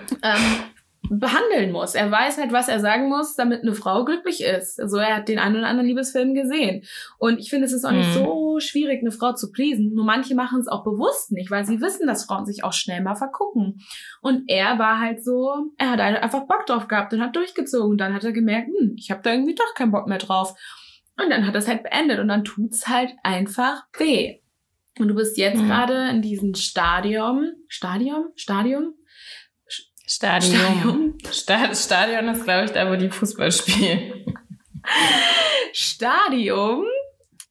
behandeln muss. Er weiß halt, was er sagen muss, damit eine Frau glücklich ist. Also er hat den einen oder anderen Liebesfilm gesehen. Und ich finde, es ist auch nicht Mhm. so schwierig, eine Frau zu pleasen. Nur manche machen es auch bewusst nicht, weil sie wissen, dass Frauen sich auch schnell mal vergucken. Und er war halt so, er hat halt einfach Bock drauf gehabt und hat durchgezogen. Dann hat er gemerkt, hm, ich habe da irgendwie doch keinen Bock mehr drauf. Und dann hat er es halt beendet und dann tut's halt einfach weh. Und du bist jetzt Mhm. gerade in diesem Stadium, Stadium, Stadium, Stadion. Sta- Stadion ist, glaube ich, da, wo die Fußball spielen. Stadium,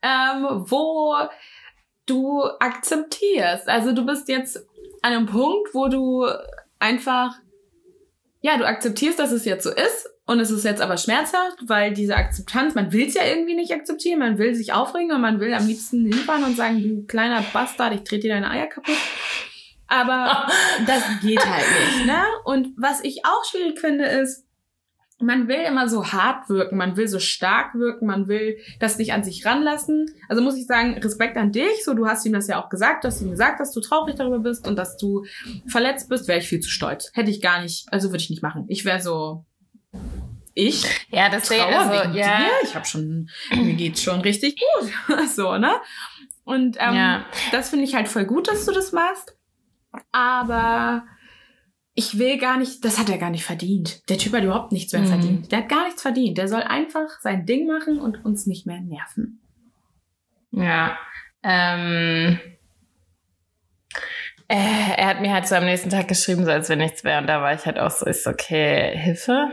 ähm, wo du akzeptierst. Also du bist jetzt an einem Punkt, wo du einfach, ja, du akzeptierst, dass es jetzt so ist. Und es ist jetzt aber schmerzhaft, weil diese Akzeptanz, man will es ja irgendwie nicht akzeptieren, man will sich aufregen und man will am liebsten hinfahren und sagen, du kleiner Bastard, ich trete dir deine Eier kaputt. Aber das geht halt nicht, ne? Und was ich auch schwierig finde, ist, man will immer so hart wirken, man will so stark wirken, man will das nicht an sich ranlassen. Also muss ich sagen, Respekt an dich. So, du hast ihm das ja auch gesagt, du hast ihm gesagt, dass du traurig darüber bist und dass du verletzt bist, wäre ich viel zu stolz. Hätte ich gar nicht, also würde ich nicht machen. Ich wäre so, ich Ja, deswegen, Trauer also, wegen ja. dir. Ich habe schon, mir geht's schon richtig gut. so, ne? Und ähm, Ja. das finde ich halt voll gut, dass du das machst. Aber ich will gar nicht, das hat er gar nicht verdient. Der Typ hat überhaupt nichts mehr Mhm. verdient. Der hat gar nichts verdient. Der soll einfach sein Ding machen und uns nicht mehr nerven. Ja. Ähm, äh, er hat mir halt so am nächsten Tag geschrieben, so als wenn nichts wäre. Und da war ich halt auch so, ist okay, Hilfe.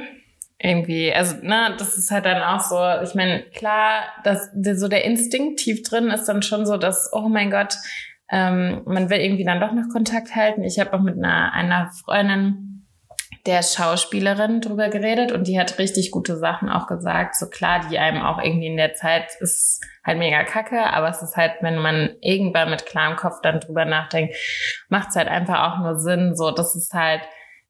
Irgendwie, also, ne, das ist halt dann auch so, ich meine, klar, dass so der Instinkt tief drin ist dann schon so, dass, oh mein Gott, ähm, man will irgendwie dann doch noch Kontakt halten. Ich habe auch mit einer, einer Freundin, der Schauspielerin drüber geredet und die hat richtig gute Sachen auch gesagt. So klar, die einem auch irgendwie in der Zeit ist halt mega kacke, aber es ist halt, wenn man irgendwann mit klarem Kopf dann drüber nachdenkt, macht es halt einfach auch nur Sinn. So, das ist halt,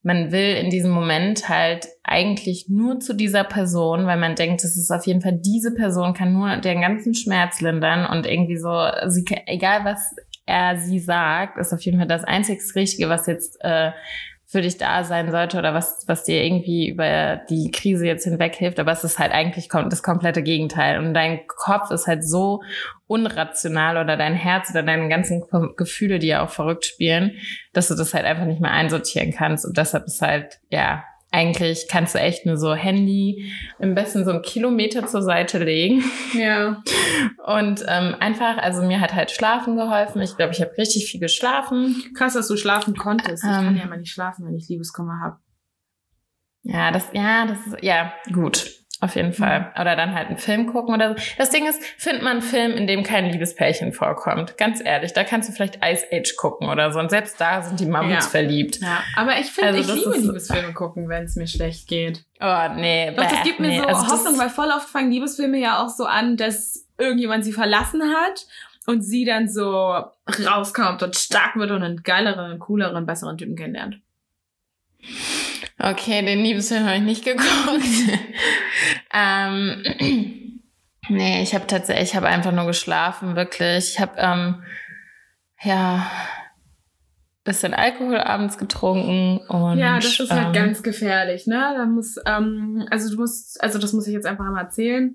man will in diesem Moment halt eigentlich nur zu dieser Person, weil man denkt, das ist auf jeden Fall diese Person kann nur den ganzen Schmerz lindern und irgendwie so, sie, egal was er sie sagt, ist auf jeden Fall das einzig Richtige, was jetzt äh, für dich da sein sollte oder was, was dir irgendwie über die Krise jetzt hinweg hilft. Aber es ist halt eigentlich das komplette Gegenteil. Und dein Kopf ist halt so unrational oder dein Herz oder deine ganzen Gefühle, die ja auch verrückt spielen, dass du das halt einfach nicht mehr einsortieren kannst. Und deshalb ist halt, ja, eigentlich kannst du echt nur so Handy am besten so einen Kilometer zur Seite legen Ja. und ähm, einfach, also mir hat halt Schlafen geholfen. Ich glaube, ich habe richtig viel geschlafen. Krass, dass du schlafen konntest. Ich Ähm. kann ja mal nicht schlafen, wenn ich Liebeskummer habe. Ja, das, ja, das ist, ja, gut. Auf jeden Fall. Oder dann halt einen Film gucken oder so. Das Ding ist, find mal einen Film, in dem kein Liebespärchen vorkommt. Ganz ehrlich, da kannst du vielleicht Ice Age gucken oder so. Und selbst da sind die Mammuts Ja. verliebt. Ja, aber ich finde, Also ich liebe Liebesfilme gucken, wenn es mir schlecht geht. Oh, nee. Doch, das gibt mir nee. so Also Hoffnung, weil voll oft fangen Liebesfilme ja auch so an, dass irgendjemand sie verlassen hat und sie dann so rauskommt und stark wird und einen geileren, cooleren, besseren Typen kennenlernt. Okay, den Liebesfilm habe ich nicht geguckt. ähm, nee, ich habe tatsächlich, ich habe einfach nur geschlafen, wirklich. Ich habe, ähm, ja, bisschen Alkohol abends getrunken und ja, das ist halt ähm, ganz gefährlich, ne? Da muss, ähm, also du musst, also das muss ich jetzt einfach mal erzählen.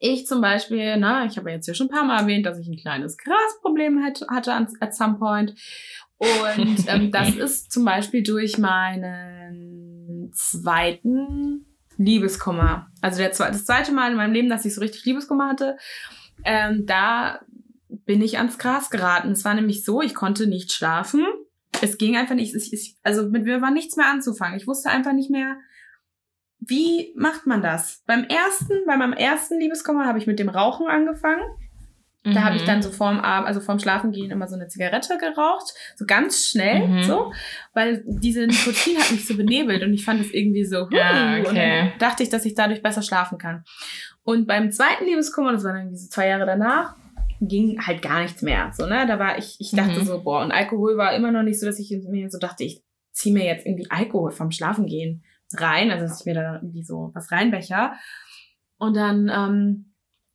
Ich zum Beispiel, na, ich habe ja jetzt hier schon ein paar Mal erwähnt, dass ich ein kleines Grasproblem hat, hatte an, at some point. Und ähm, das ist zum Beispiel durch meinen zweiten Liebeskummer. Also der, das zweite Mal in meinem Leben, dass ich so richtig Liebeskummer hatte, ähm, da bin ich ans Gras geraten. Es war nämlich so, ich konnte nicht schlafen. Es ging einfach nicht, ich, ich, also mit mir war nichts mehr anzufangen. Ich wusste einfach nicht mehr, wie macht man das? Beim ersten, bei meinem ersten Liebeskummer habe ich mit dem Rauchen angefangen. Da habe ich Mhm. dann so vorm Abend, also vorm Schlafengehen immer so eine Zigarette geraucht, so ganz schnell, Mhm. so, weil diese Nikotin hat mich so benebelt und ich fand es irgendwie so, huh, Ja, und okay. dann dachte ich, dass ich dadurch besser schlafen kann. Und beim zweiten Liebeskummer, das war dann diese zwei Jahre danach, ging halt gar nichts mehr, so, ne, da war ich, ich dachte Mhm. so, boah, und Alkohol war immer noch nicht so, dass ich mir so dachte, ich ziehe mir jetzt irgendwie Alkohol vom Schlafengehen rein, also dass ich mir da irgendwie so was reinbecher. Und dann, ähm,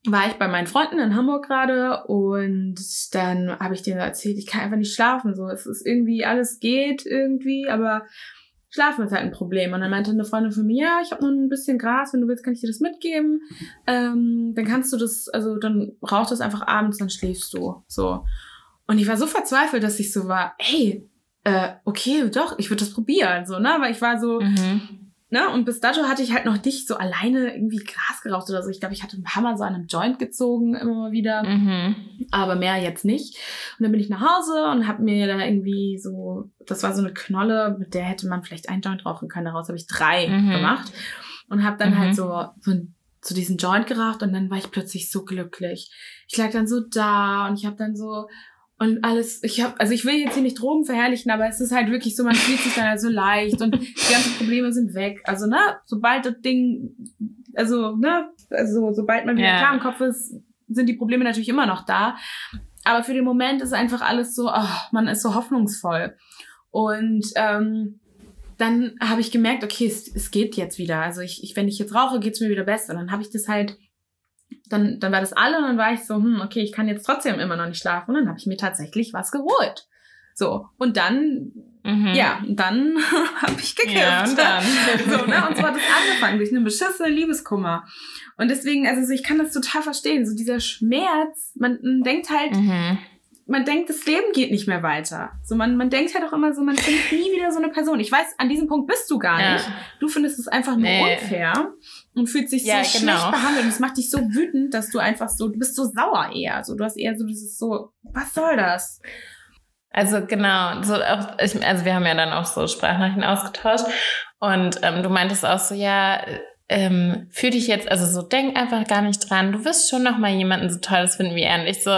war ich bei meinen Freunden in Hamburg gerade und dann habe ich denen erzählt, ich kann einfach nicht schlafen. So, es ist irgendwie, alles geht irgendwie, aber Schlafen ist halt ein Problem. Und dann meinte eine Freundin von mir, ja, ich habe noch ein bisschen Gras, wenn du willst, kann ich dir das mitgeben. Ähm, dann kannst du das, also dann rauch das einfach abends, dann schläfst du. So. Und ich war so verzweifelt, dass ich so war, ey, äh, okay, doch, ich würde das probieren. So, ne? Weil ich war so, Mhm. Ne? Und bis dato hatte ich halt noch nicht so alleine irgendwie Gras geraucht oder so. Ich glaube, ich hatte ein paar Mal so an einem Joint gezogen, immer mal wieder. Mhm. Aber mehr jetzt nicht. Und dann bin ich nach Hause und habe mir da irgendwie so, das war so eine Knolle, mit der hätte man vielleicht einen Joint rauchen können. Daraus habe ich drei Mhm. gemacht. Und habe dann Mhm. halt so, so, so diesen Joint geraucht und dann war ich plötzlich so glücklich. Ich lag dann so da und ich habe dann so und alles, ich habe, also ich will jetzt hier nicht Drogen verherrlichen, aber es ist halt wirklich so, man fühlt sich dann halt so leicht und die ganzen Probleme sind weg. Also, ne, sobald das Ding, also, ne, also sobald man wieder Ja. klar im Kopf ist, sind die Probleme natürlich immer noch da. Aber für den Moment ist einfach alles so, oh, man ist so hoffnungsvoll. Und ähm, dann habe ich gemerkt, okay, es, es geht jetzt wieder. Also ich, ich wenn ich jetzt rauche, geht's mir wieder besser. Und dann habe ich das halt, dann, dann war das alle und dann war ich so, hm, okay, ich kann jetzt trotzdem immer noch nicht schlafen. Und dann habe ich mir tatsächlich was geholt. So, und dann, Mhm. ja, und dann habe ich gekifft. Ja, und dann. so, ne? Und so hat es angefangen durch einen beschissenen Liebeskummer. Und deswegen, also so, ich kann das total verstehen. So dieser Schmerz, man, man denkt halt, Mhm. man denkt, das Leben geht nicht mehr weiter. So, man, man denkt halt auch immer so, man findet nie wieder so eine Person. Ich weiß, an diesem Punkt bist du gar nicht. Du findest es einfach nur Nee. unfair und fühlst dich Ja, so genau. schlecht behandelt. Und es macht dich so wütend, dass du einfach so, du bist so sauer eher. So, du hast eher so dieses so, was soll das? Also genau, so auch, ich, also wir haben ja dann auch so Sprachnachrichten ausgetauscht und ähm, du meintest auch so, ja, ähm, fühl dich jetzt, also so denk einfach gar nicht dran, du wirst schon noch mal jemanden so tolles finden wie er und ich so,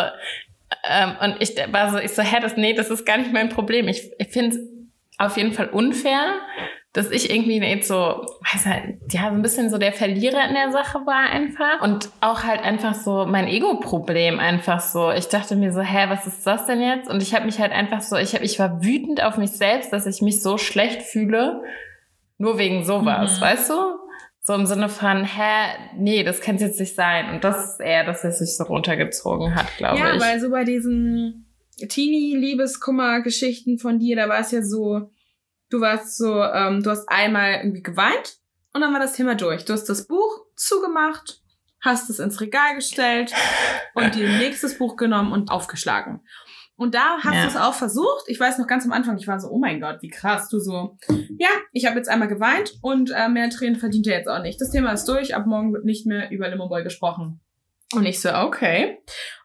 ähm, und ich war so, ich so, hä, das, nee, das ist gar nicht mein Problem. Ich, ich finde es auf jeden Fall unfair, dass ich irgendwie jetzt so, weiß halt, ja, so ein bisschen so der Verlierer in der Sache war einfach. Und auch halt einfach so mein Ego-Problem einfach so. Ich dachte mir so, hä, was ist das denn jetzt? Und ich habe mich halt einfach so, ich, hab, ich war wütend auf mich selbst, dass ich mich so schlecht fühle, nur wegen sowas, Mhm. weißt du? So im Sinne von, hä, nee, das kann jetzt nicht sein. Und das ist eher, dass es sich so runtergezogen hat, glaube ja, ich. weil so bei diesen Teenie-Liebeskummer-Geschichten von dir, da war es ja so, du warst so, ähm, du hast einmal irgendwie geweint und dann war das Thema durch. Du hast das Buch zugemacht, hast es ins Regal gestellt und dir ein nächstes Buch genommen und aufgeschlagen. Und da hast Ja. du es auch versucht. Ich weiß noch ganz am Anfang, ich war so, oh mein Gott, wie krass. Du so, ja, ich habe jetzt einmal geweint und äh, mehr Tränen verdient ihr jetzt auch nicht. Das Thema ist durch, ab morgen wird nicht mehr über Limmerboy gesprochen. Und ich so, okay.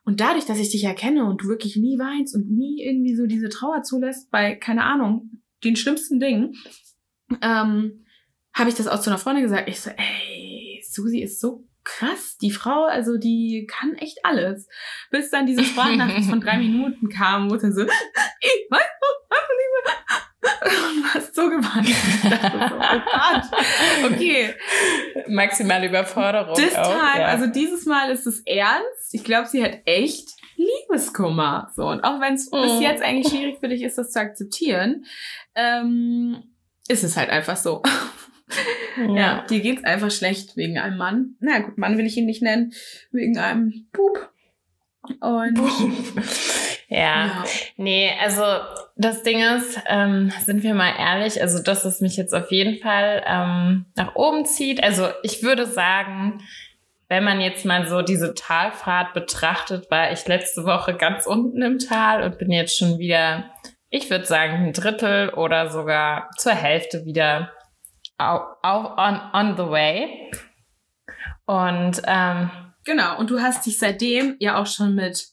Und dadurch, dass ich dich erkenne und du wirklich nie weinst und nie irgendwie so diese Trauer zulässt bei, keine Ahnung, den schlimmsten Dingen, ähm, habe ich das auch zu einer Freundin gesagt. Ich so, ey, Susi ist so krass. Die Frau, also die kann echt alles. Bis dann diese Sprachnachricht von drei Minuten kam, wo dann so, ich weiß. Und du hast so geweint. Ich dachte so, oh Gott. Okay, Maximale Überforderung. This auch, time, ja. also dieses Mal ist es ernst. Ich glaube, sie hat echt Liebeskummer. So, und auch wenn es Oh. bis jetzt eigentlich schwierig für dich ist, das zu akzeptieren, ähm, ist es halt einfach so. Ja, dir geht's einfach schlecht wegen einem Mann. Na gut, Mann will ich ihn nicht nennen, wegen einem Bub. Und ja. ja. Nee, also das Ding ist, ähm, sind wir mal ehrlich, also dass es mich jetzt auf jeden Fall ähm, nach oben zieht. Also ich würde sagen, wenn man jetzt mal so diese Talfahrt betrachtet, war ich letzte Woche ganz unten im Tal und bin jetzt schon wieder, ich würde sagen, ein Drittel oder sogar zur Hälfte wieder au, au, on, on the way. Und ähm, Genau, und du hast dich seitdem ja auch schon mit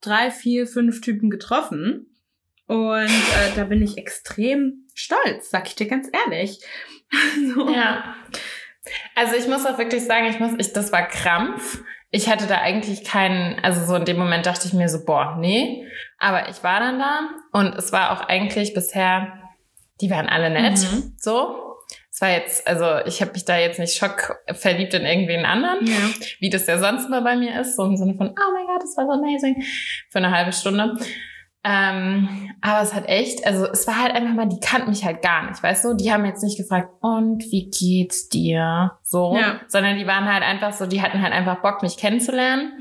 drei, vier, fünf Typen getroffen. Und äh, da bin ich extrem stolz, sag ich dir ganz ehrlich. So. Ja. Also ich muss auch wirklich sagen, ich muss, ich, das war Krampf. Ich hatte da eigentlich keinen, also so in dem Moment dachte ich mir so, boah, nee. Aber ich war dann da und es war auch eigentlich bisher, die waren alle nett, mhm. so. Es war jetzt, also ich habe mich da jetzt nicht schock verliebt in irgendwen anderen, ja. wie das ja sonst immer bei mir ist, so im Sinne von, oh mein Gott, das war so amazing, für eine halbe Stunde. Ähm, aber es hat echt, also es war halt einfach mal, die kannten mich halt gar nicht, weißt du? Die haben jetzt nicht gefragt, und wie geht's dir? So, ja. sondern die waren halt einfach so, die hatten halt einfach Bock, mich kennenzulernen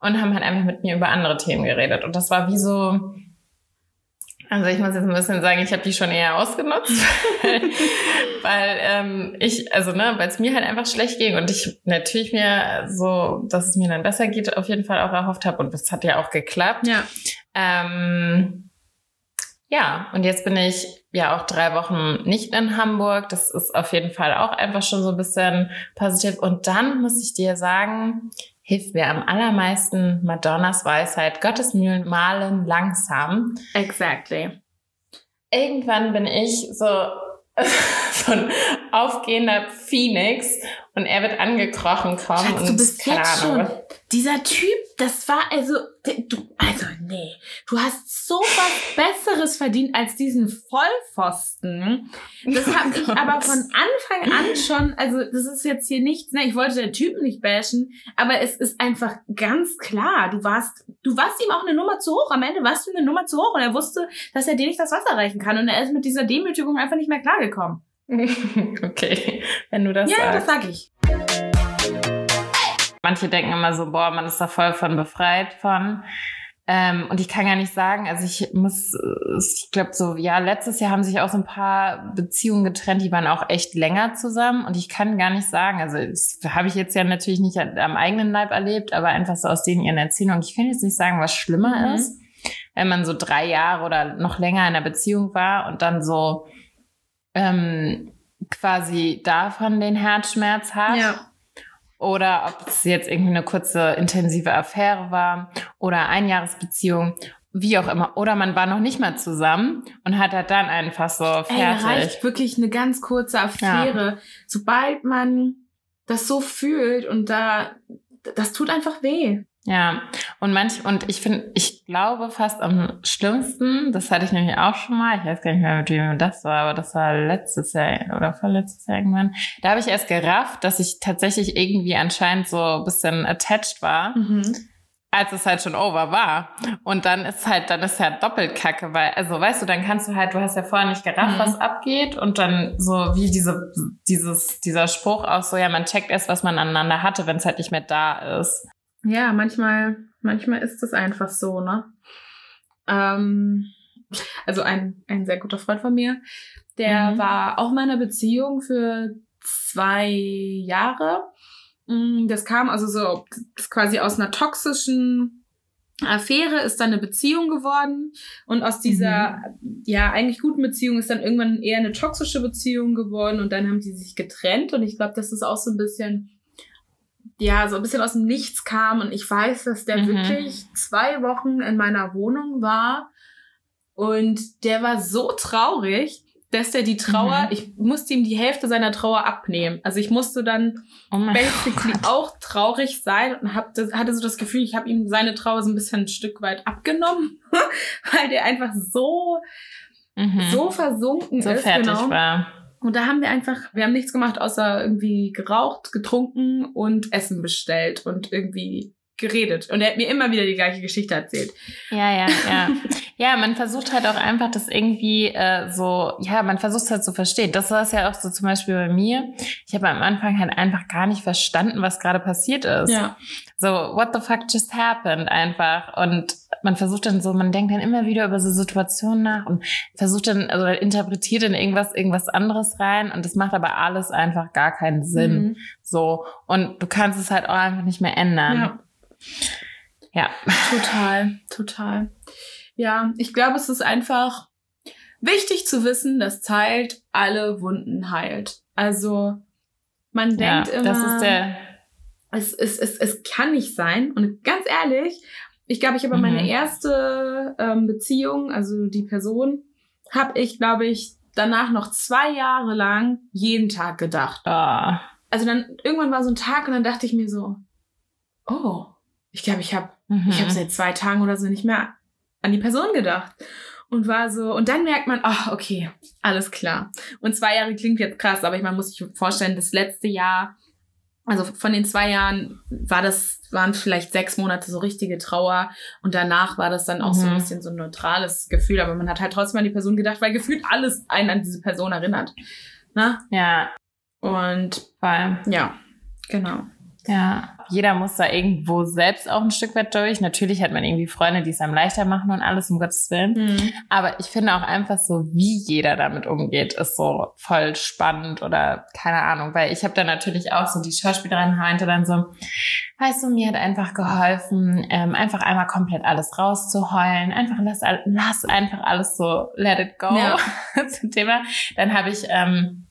und haben halt einfach mit mir über andere Themen geredet. Und das war wie so, also ich muss jetzt ein bisschen sagen, ich habe die schon eher ausgenutzt, weil ähm, ich, also ne, weil es mir halt einfach schlecht ging und ich natürlich mir so, dass es mir dann besser geht, auf jeden Fall auch erhofft habe und das hat ja auch geklappt. Ja. Ähm, ja, und jetzt bin ich ja auch drei Wochen nicht in Hamburg. Das ist auf jeden Fall auch einfach schon so ein bisschen positiv. Und dann muss ich dir sagen, hilft mir am allermeisten Madonnas Weisheit. Gottes Mühlen malen langsam. Exactly. Irgendwann bin ich so, so ein aufgehender Phoenix und er wird angekrochen kommen. Schatz, und du bist jetzt schon dieser Typ, das war also, du, also nee, du hast so was Besseres verdient als diesen Vollpfosten. Das habe ich aber von Anfang an schon, also das ist jetzt hier nichts, ne, ich wollte den Typen nicht bashen, aber es ist einfach ganz klar, du warst, du warst ihm auch eine Nummer zu hoch. Am Ende warst du eine Nummer zu hoch und er wusste, dass er dir nicht das Wasser reichen kann und er ist mit dieser Demütigung einfach nicht mehr klargekommen. okay, wenn du das ja, sagst. Ja, das sag ich. Manche denken immer so, boah, man ist da voll von befreit von. Ähm, und ich kann gar nicht sagen, also ich muss, ich glaube so, ja, letztes Jahr haben sich auch so ein paar Beziehungen getrennt, die waren auch echt länger zusammen und ich kann gar nicht sagen, also das habe ich jetzt ja natürlich nicht am eigenen Leib erlebt, aber einfach so aus denen ihren Erzählungen. Ich kann jetzt nicht sagen, was schlimmer mhm. ist, wenn man so drei Jahre oder noch länger in einer Beziehung war und dann so ähm, quasi davon den Herzschmerz hat. Ja oder ob es jetzt irgendwie eine kurze intensive Affäre war oder Einjahresbeziehung, wie auch immer. Oder man war noch nicht mal zusammen und hat halt dann einfach so fertig. Ey, reicht wirklich eine ganz kurze Affäre. Ja. Sobald man das so fühlt und da, das tut einfach weh. Ja, und manch, und ich finde, ich glaube fast am schlimmsten, das hatte ich nämlich auch schon mal, ich weiß gar nicht mehr, mit wem das war, aber das war letztes Jahr oder vorletztes Jahr irgendwann. Da habe ich erst gerafft, dass ich tatsächlich irgendwie anscheinend so ein bisschen attached war. Mhm. Als es halt schon over war. Und dann ist halt, dann ist halt doppelt kacke, weil, also weißt du, dann kannst du halt, du hast ja vorher nicht gerafft, mhm. was abgeht und dann so wie diese, dieses, dieser Spruch auch so, ja, man checkt erst, was man aneinander hatte, wenn es halt nicht mehr da ist. Ja, manchmal, manchmal ist es einfach so, ne? Ähm, also ein, ein sehr guter Freund von mir, der mhm. war auch in meiner Beziehung für zwei Jahre. Mm, das kam also so das quasi aus einer toxischen Affäre ist dann eine Beziehung geworden und aus dieser mhm. ja eigentlich guten Beziehung ist dann irgendwann eher eine toxische Beziehung geworden und dann haben die sich getrennt und ich glaube, das ist auch so ein bisschen ja, so ein bisschen aus dem Nichts kam. Und ich weiß, dass der mhm. wirklich zwei Wochen in meiner Wohnung war. Und der war so traurig, dass der die Trauer, mhm. ich musste ihm die Hälfte seiner Trauer abnehmen. Also ich musste dann oh basically Gott. auch traurig sein und hab das, hatte so das Gefühl, ich habe ihm seine Trauer so ein bisschen ein Stück weit abgenommen, weil der einfach so, mhm. so versunken so ist. Fertig genau. war. Und da haben wir einfach, wir haben nichts gemacht, außer irgendwie geraucht, getrunken und Essen bestellt und irgendwie geredet. Und er hat mir immer wieder die gleiche Geschichte erzählt. Ja, ja, ja. ja, man versucht halt auch einfach das irgendwie äh, so, ja, man versucht es halt zu verstehen. Das war es ja auch so zum Beispiel bei mir. Ich habe am Anfang halt einfach gar nicht verstanden, was gerade passiert ist. Ja. So, what the fuck just happened einfach. Und man versucht dann so, man denkt dann immer wieder über so Situationen nach und versucht dann, also interpretiert in irgendwas, irgendwas anderes rein und das macht aber alles einfach gar keinen Sinn. Mhm. So. Und du kannst es halt auch einfach nicht mehr ändern. Ja. Ja. Total, total. Ja, ich glaube, es ist einfach wichtig zu wissen, dass Zeit alle Wunden heilt. Also, man denkt ja, immer. Das ist der. Es, es, es, es kann nicht sein. Und ganz ehrlich, ich glaube, ich habe mhm. meine erste ähm, Beziehung, also die Person, habe ich, glaube ich, danach noch zwei Jahre lang jeden Tag gedacht. Ah. Also dann irgendwann war so ein Tag und dann dachte ich mir so, oh, ich glaube, ich habe Mhm. ich habe seit zwei Tagen oder so nicht mehr an die Person gedacht. Und war so, und dann merkt man, ach, okay, alles klar. Und zwei Jahre klingt jetzt krass, aber ich, man muss sich vorstellen, das letzte Jahr, also von den zwei Jahren war das, waren vielleicht sechs Monate so richtige Trauer und danach war das dann auch so ein Mhm. bisschen so ein neutrales Gefühl, aber man hat halt trotzdem an die Person gedacht, weil gefühlt alles einen an diese Person erinnert. Na? Ja, Und voll. ja, genau. Ja, jeder muss da irgendwo selbst auch ein Stück weit durch. Natürlich hat man irgendwie Freunde, die es einem leichter machen und alles, um Gottes Willen. Mhm. Aber ich finde auch einfach so, wie jeder damit umgeht, ist so voll spannend oder keine Ahnung, weil ich habe da natürlich auch so, die Schauspielerin meinte dann so, weißt du, mir hat einfach geholfen, ähm, einfach einmal komplett alles rauszuheulen, einfach lass, lass einfach alles so, let it go Ja. zum Thema. Dann habe ich ähm,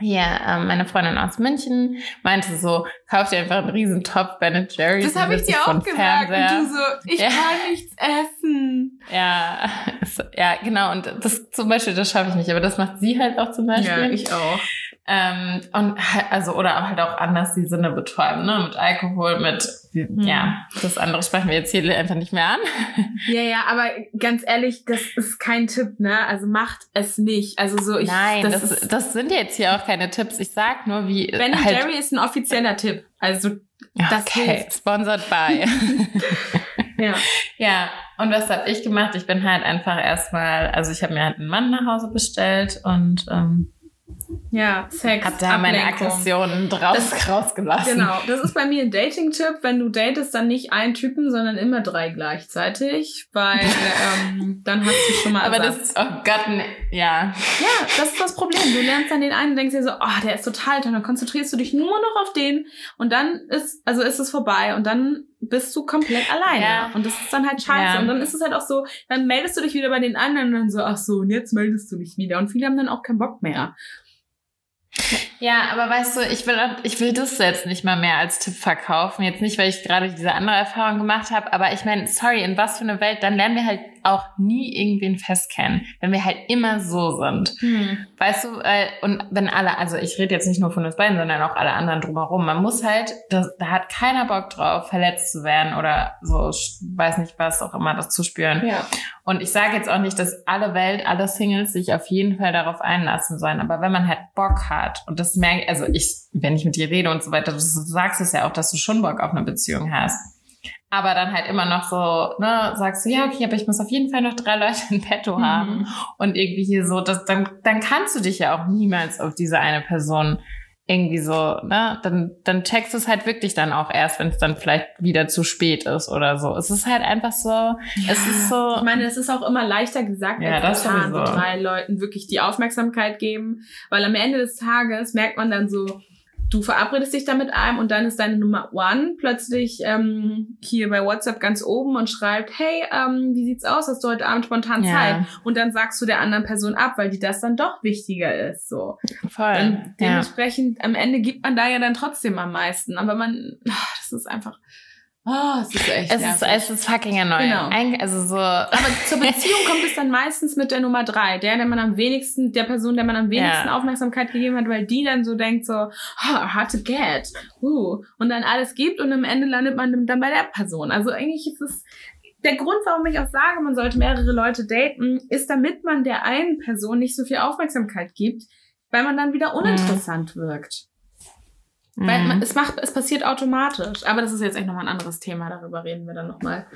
hier ähm, meine Freundin aus München meinte so, kauf dir einfach einen riesen Top Ben Jerry's. Das habe ich dir auch gesagt. Fernseher. Und du so, ich Ja. kann nichts essen. Ja, ja, genau. Und das zum Beispiel, das schaffe ich nicht, aber das macht sie halt auch zum Beispiel. auch. Ähm, und halt- also, oder halt auch anders die Sinne betäuben, ne? Mit Alkohol, mit ja, das andere sprechen wir jetzt hier einfach nicht mehr an. Ja, ja, aber ganz ehrlich, das ist kein Tipp, ne? Also macht es nicht. Also so ich Nein, das, das, das, ist sind jetzt hier auch keine Tipps. Ich sag nur, wie Ben halt, Jerry ist ein offizieller Tipp. Also das okay, hilft. sponsored by. ja. ja, und was habe ich gemacht? Ich bin halt einfach erstmal, also ich habe mir halt einen Mann nach Hause bestellt und ähm, Ja, Sex. habe da meine Ablenkung. Aggressionen draus, rausgelassen. Genau, das ist bei mir ein Dating-Tipp. Wenn du datest, dann nicht einen Typen, sondern immer drei gleichzeitig, weil ähm, dann hast du schon mal Aber Ersatz. das ist, oh Gott, ne, ja. Ja, das ist das Problem. Du lernst dann den einen und denkst dir so, oh, der ist total toll. Dann konzentrierst du dich nur noch auf den und dann ist, also ist es vorbei und dann bist du komplett alleine. Ja. Und das ist dann halt scheiße. Ja. Und dann ist es halt auch so, dann meldest du dich wieder bei den anderen und dann so, ach so, und jetzt meldest du dich wieder. Und viele haben dann auch keinen Bock mehr. Ja, aber weißt du, ich will, ich will das selbst nicht mal mehr als Tipp verkaufen. Jetzt nicht, weil ich gerade diese andere Erfahrung gemacht habe, aber ich meine, sorry, in was für eine Welt, dann lernen wir halt auch nie irgendwen fest kennen, wenn wir halt immer so sind. Weißt du, äh, und wenn alle, also ich rede jetzt nicht nur von uns beiden, sondern auch alle anderen drumherum, man muss halt, das, da hat keiner Bock drauf, verletzt zu werden oder so, weiß nicht was auch immer, das zu spüren. Ja. Und ich sage jetzt auch nicht, dass alle Welt, alle Singles sich auf jeden Fall darauf einlassen sollen. Aber wenn man halt Bock hat, und das merke also ich, wenn ich mit dir rede und so weiter, du sagst es ja auch, dass du schon Bock auf eine Beziehung hast. Aber dann halt immer noch so, ne, sagst du, ja, okay, aber ich muss auf jeden Fall noch drei Leute in petto Mhm. haben. Und irgendwie hier so, das, dann, dann kannst du dich ja auch niemals auf diese eine Person irgendwie so, ne, dann, dann checkst du es halt wirklich dann auch erst, wenn es dann vielleicht wieder zu spät ist oder so. Es ist halt einfach so, es ist so. Ich meine, es ist auch immer leichter gesagt Ja, als getan, so drei Leuten wirklich die Aufmerksamkeit geben, weil am Ende des Tages merkt man dann so, du verabredest dich da mit einem und dann ist deine Nummer One plötzlich ähm, hier bei WhatsApp ganz oben und schreibt, hey, ähm, wie sieht's aus? Hast du heute Abend spontan Ja. Zeit? Und dann sagst du der anderen Person ab, weil die das dann doch wichtiger ist. So. Voll. Dann ja. dementsprechend am Ende gibt man da ja dann trotzdem am meisten. Aber man, ah, das ist einfach, ah, es ist echt. Es ist, es ist fucking erneuend. Genau. Eig- Also so. Aber zur Beziehung kommt es dann meistens mit der Nummer drei, der, der man am wenigsten, der Person, der man am wenigsten Ja. Aufmerksamkeit gegeben hat, weil die dann so denkt so, oh, hard to get, uh, und dann alles gibt und am Ende landet man dann bei der Person. Also eigentlich ist es der Grund, warum ich auch sage, man sollte mehrere Leute daten, ist, damit man der einen Person nicht so viel Aufmerksamkeit gibt, weil man dann wieder uninteressant wirkt. Weil Mhm. man, es macht, es passiert automatisch. Aber das ist jetzt echt nochmal ein anderes Thema, darüber reden wir dann nochmal.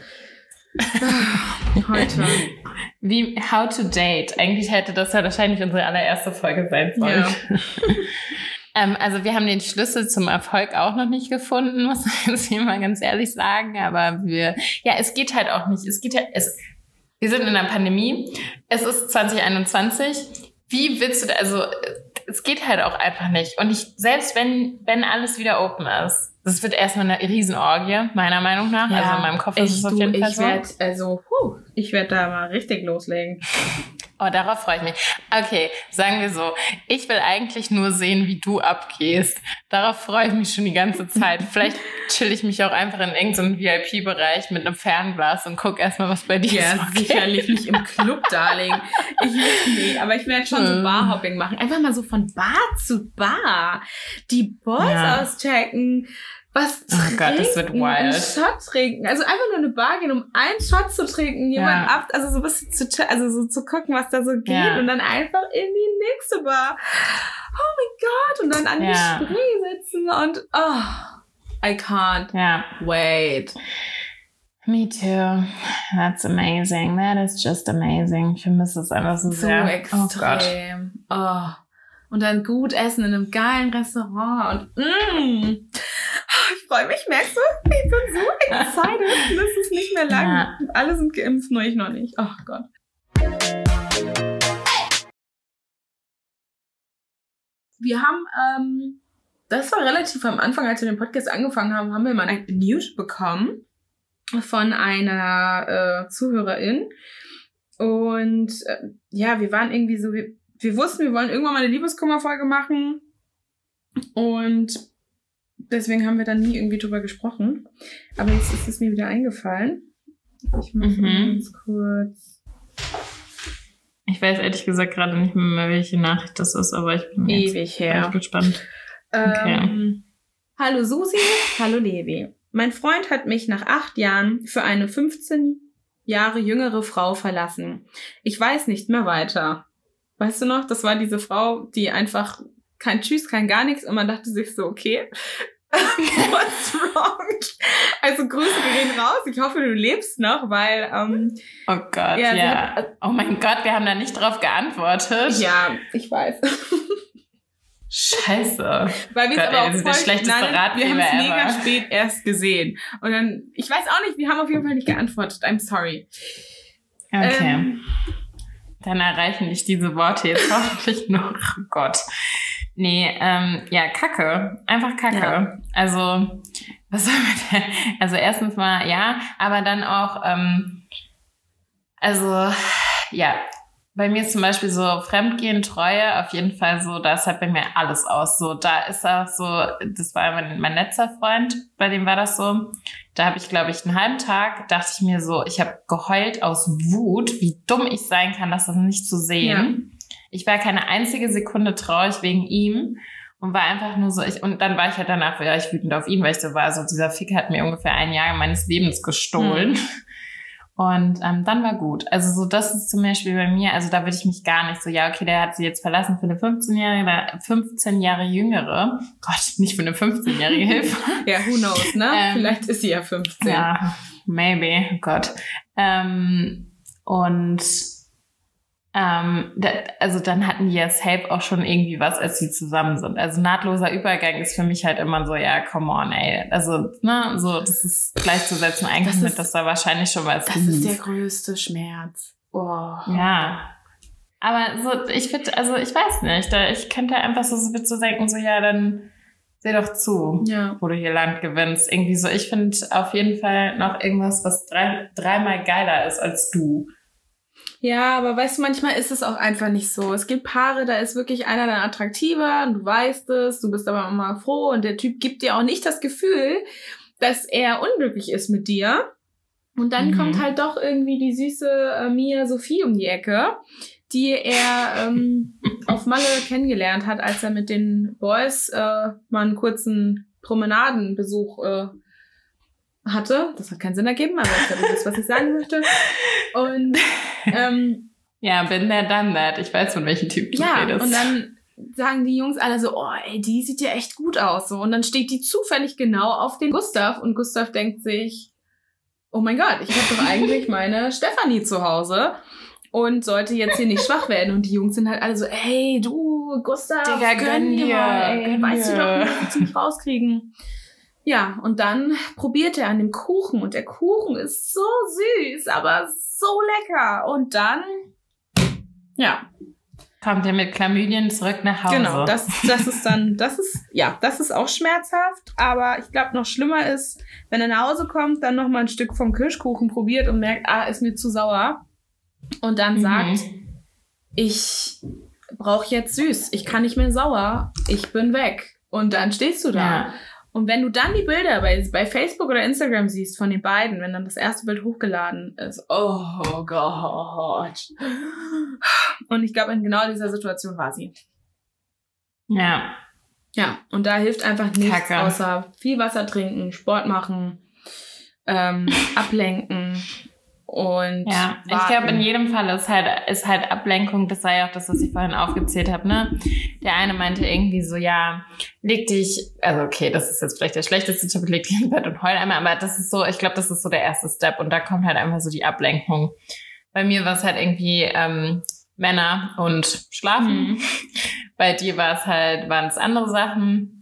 Heute. Wie How to Date. Eigentlich hätte das ja wahrscheinlich unsere allererste Folge sein sollen. Ja. ähm, also wir haben den Schlüssel zum Erfolg auch noch nicht gefunden, muss ich jetzt hier mal ganz ehrlich sagen. Aber wir, ja, es geht halt auch nicht. Es geht halt, es, wir sind in einer Pandemie. Es ist 2021. Wie willst du, also es geht halt auch einfach nicht. Und ich, selbst wenn, wenn alles wieder open ist, das wird erstmal eine Riesenorgie, meiner Meinung nach. also in meinem Kopf ist es ich, auf du, jeden Fall ich so. werd, also, puh, ich werde da mal richtig loslegen. Oh, darauf freue ich mich. Okay, sagen wir so. Ich will eigentlich nur sehen, wie du abgehst. Darauf freue ich mich schon die ganze Zeit. Vielleicht chill ich mich auch einfach in irgendeinem VIP-Bereich mit einem Fernglas und guck erstmal, was bei dir Ja, so geht. sicherlich nicht im Club, Darling. Ich nee, aber ich werde schon so Hm. Barhopping machen. Einfach mal so von Bar zu Bar. Die Boys Ja. auschecken. Was Oh trinken, Gott, das wird wild. einen Shot trinken. Also einfach nur eine Bar gehen, um einen Shot zu trinken, jemand Ja. ab, also so ein bisschen zu, also so zu gucken, was da so geht Ja. und dann einfach in die nächste Bar. Oh mein Gott, und dann an Ja. die Spree sitzen und oh, I can't Ja. wait. Me too. That's amazing. That is just amazing. Ich vermisse es einfach so So sehr. Oh Gott. extrem. Oh, Und dann gut essen in einem geilen Restaurant und mm, ich freue mich, merkst du? Ich bin so excited. Das ist nicht mehr lang. Ja. Alle sind geimpft, nur ich noch nicht. Oh Gott. Wir haben, ähm, das war relativ am Anfang, als wir den Podcast angefangen haben, haben wir mal ein News bekommen von einer äh, Zuhörerin. Und äh, ja, wir waren irgendwie so, wir, wir wussten, wir wollen irgendwann mal eine Liebeskummerfolge machen. Und deswegen haben wir dann nie irgendwie drüber gesprochen. Aber jetzt ist es mir wieder eingefallen. Ich muss Mhm. ganz kurz. Ich weiß ehrlich gesagt gerade nicht mehr, welche Nachricht das ist, aber ich bin Ewig her. gespannt. Ähm, hallo Susi, hallo Levi. Mein Freund hat mich nach acht Jahren für eine 15 Jahre jüngere Frau verlassen. Ich weiß nicht mehr weiter. Weißt du noch, das war diese Frau, die einfach kein Tschüss, kein gar nichts und man dachte sich so, okay, what's wrong? Also Grüße gehen raus. Ich hoffe, du lebst noch, weil ähm, Oh Gott, Ja, ja. hat- oh mein Gott, wir haben da nicht drauf geantwortet. ja, ich weiß. Scheiße. Weil wir Gott, es aber ey, auch der voll, schlechteste nein, Ratgeber wir haben es mega spät erst gesehen. Und dann, ich weiß auch nicht, wir haben auf jeden Fall nicht geantwortet. I'm sorry. Okay. Ähm, Dann erreichen dich diese Worte jetzt hoffentlich noch. Oh Gott. Nee, ähm, ja, Kacke. Einfach Kacke. Ja. Also, was soll man denn? Also erstens mal, ja, aber dann auch, ähm, also, ja, bei mir ist zum Beispiel so Fremdgehen, Treue, auf jeden Fall so, da ist halt bei mir alles aus. So, da ist auch so, das war mein, mein letzter Freund, bei dem war das so. Da habe ich, glaube ich, einen halben Tag, dachte ich mir so, ich habe geheult aus Wut, wie dumm ich sein kann, das nicht zu sehen. Ich war keine einzige Sekunde traurig wegen ihm und war einfach nur so, ich, und dann war ich halt danach, ja, ich wütend auf ihn, weil ich so war, so dieser Fick hat mir ungefähr ein Jahr meines Lebens gestohlen. Und ähm, dann war gut. Also so, das ist zum Beispiel bei mir, also da würde ich mich gar nicht so, ja, okay, der hat sie jetzt verlassen für eine 15-jährige, oder 15 Jahre jüngere. Gott, nicht für eine 15-jährige Hilfe. ja, who knows, ne? Ähm, Vielleicht ist sie ja 15. Ja, maybe, oh Gott. Ähm, und ähm, da, also dann hatten die ja safe auch schon irgendwie was, als sie zusammen sind. Also nahtloser Übergang ist für mich halt immer so, ja, come on, ey. Also, ne, so, das ist gleichzusetzen eigentlich Das mit, ist- dass da wahrscheinlich schon was Das ist der lief. größte Schmerz. Oh. Ja. Aber so, ich würde, also ich weiß nicht, da, ich könnte einfach so, so, so denken, so, ja, dann seh doch zu Ja. wo du hier Land gewinnst. Irgendwie so, ich finde auf jeden Fall noch irgendwas, was drei, dreimal geiler ist als du. Ja, aber weißt du, manchmal ist es auch einfach nicht so. Es gibt Paare, da ist wirklich einer dann attraktiver und du weißt es, du bist aber immer froh und der Typ gibt dir auch nicht das Gefühl, dass er unglücklich ist mit dir. Und dann Mhm. kommt halt doch irgendwie die süße äh, Mia Sophie um die Ecke, die er ähm, auf Malle kennengelernt hat, als er mit den Boys äh, mal einen kurzen Promenadenbesuch äh, hatte. Das hat keinen Sinn ergeben, aber ich glaube, wisst, was ich sagen möchte. Und ähm, Ja, bin der done that. Ich weiß, von welchem Typ du ja, redest. und dann sagen die Jungs alle so, oh, ey, die sieht ja echt gut aus. So. Und dann steht die zufällig genau auf den Gustav und Gustav denkt sich, oh mein Gott, ich habe doch eigentlich meine Stefanie zu Hause und sollte jetzt hier nicht schwach werden. Und die Jungs sind halt alle so, ey, du, Gustav, Digga, gönn dir, mal, ey, gönn weißt du dir. doch, wie wir uns nicht rauskriegen. Ja, und dann probiert er an dem Kuchen und der Kuchen ist so süß, aber so lecker. Und dann, ja, Kommt ihr mit Chlamydien zurück nach Hause. Genau, das, das ist dann, das ist, ja, das ist auch schmerzhaft, aber ich glaube, noch schlimmer ist, wenn er nach Hause kommt, dann noch mal ein Stück vom Kirschkuchen probiert und merkt, ah, ist mir zu sauer. Und dann Mhm. sagt, ich brauche jetzt süß, ich kann nicht mehr sauer, ich bin weg. Und dann stehst du da. Ja. Und wenn du dann die Bilder bei, bei Facebook oder Instagram siehst von den beiden, wenn dann das erste Bild hochgeladen ist, oh Gott. Und ich glaube, in genau dieser Situation war sie. ja. Ja, und da hilft einfach nichts Kacke. außer viel Wasser trinken, Sport machen, ähm, ablenken und Ja, ich warten. glaube, in jedem Fall ist halt, ist halt Ablenkung, das war ja auch das, was ich vorhin aufgezählt habe, ne? Der eine meinte irgendwie so, ja, leg dich, also okay, das ist jetzt vielleicht der schlechteste Tipp, leg dich im Bett und heul einmal, aber das ist so, ich glaube, das ist so der erste Step und da kommt halt einfach so die Ablenkung. Bei mir war es halt irgendwie ähm, Männer und Schlafen. Mhm. Bei dir war es halt, waren es andere Sachen.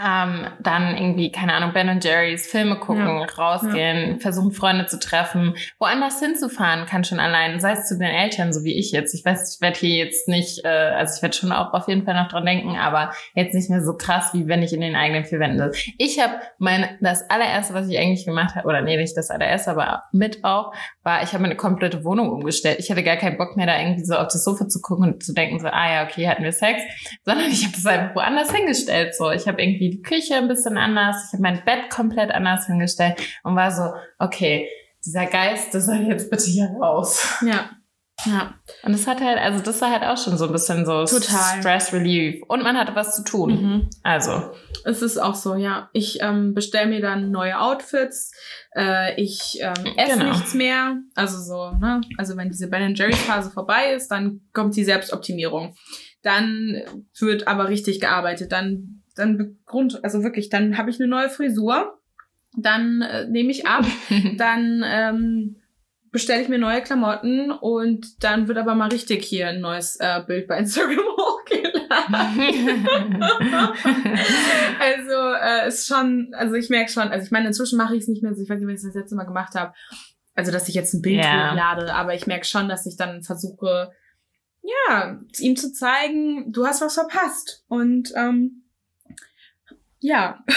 Ähm, dann irgendwie, keine Ahnung, Ben und Jerry's, Filme gucken, Ja. rausgehen, versuchen Freunde zu treffen, woanders hinzufahren kann schon allein, sei es zu den Eltern, so wie ich jetzt. Ich weiß, ich werde hier jetzt nicht, äh, also ich werde schon auch auf jeden Fall noch dran denken, aber jetzt nicht mehr so krass, wie wenn ich in den eigenen vier Wänden sitze. Ich habe mein, das allererste, was ich eigentlich gemacht habe, oder nee, nicht das allererste, aber mit auch, war, ich habe meine komplette Wohnung umgestellt. Ich hatte gar keinen Bock mehr, da irgendwie so auf das Sofa zu gucken und zu denken, so, ah ja, okay, hatten wir Sex, sondern ich habe das einfach woanders hingestellt. So, ich habe irgendwie die Küche ein bisschen anders, ich habe mein Bett komplett anders hingestellt und war so, okay, dieser Geist, der soll jetzt bitte hier raus. ja, ja, Und das hat halt, also das war halt auch schon so ein bisschen so Total. Stress Relief. Und man hatte was zu tun. mhm. Also, Es ist auch so, ja. Ich ähm, bestelle mir dann neue Outfits. Äh, ich ähm, esse Genau. nichts mehr. Also so, ne? Also wenn diese Ben Jerry's Phase vorbei ist, dann kommt die Selbstoptimierung. Dann wird aber richtig gearbeitet. Dann, dann Grund, also wirklich, dann habe ich eine neue Frisur. Dann äh, nehme ich ab. Dann ähm, bestelle ich mir neue Klamotten und dann wird aber mal richtig hier ein neues äh, Bild bei Instagram hochgeladen. Also äh, ist schon, also ich merke schon, also ich meine, inzwischen mache ich es nicht mehr so, ich weiß nicht, wenn ich das letzte Mal gemacht habe, also dass ich jetzt ein Bild Ja. hochlade, aber ich merke schon, dass ich dann versuche, ja, ihm zu zeigen, du hast was verpasst. Und ähm, ja.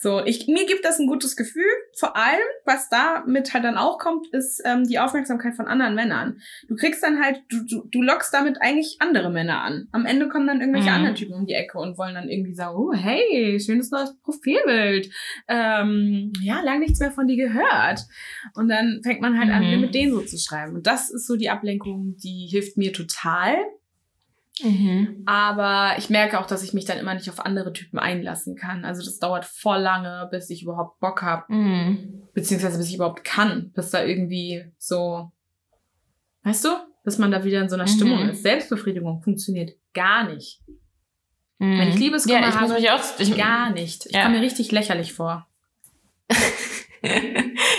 So, ich, mir gibt das ein gutes Gefühl. Vor allem, was damit halt dann auch kommt, ist ähm, die Aufmerksamkeit von anderen Männern. Du kriegst dann halt, du, du, du lockst damit eigentlich andere Männer an. Am Ende kommen dann irgendwelche Mhm. anderen Typen um die Ecke und wollen dann irgendwie sagen, oh, hey, schönes neues Profilbild. Ähm, ja, lang nichts mehr von dir gehört. Und dann fängt man halt an, Mhm. mit denen so zu schreiben. Und das ist so die Ablenkung, die hilft mir total. Mhm. Aber ich merke auch, dass ich mich dann immer nicht auf andere Typen einlassen kann. Also das dauert voll lange, bis ich überhaupt Bock habe, Mhm. beziehungsweise bis ich überhaupt kann, bis da irgendwie so, weißt du, bis man da wieder in so einer Mhm. Stimmung ist. Selbstbefriedigung funktioniert gar nicht. Mhm. Wenn ich Liebeskummer ja, ich muss habe, mich auch, ich, Gar nicht. Ich Ja. komme mir richtig lächerlich vor.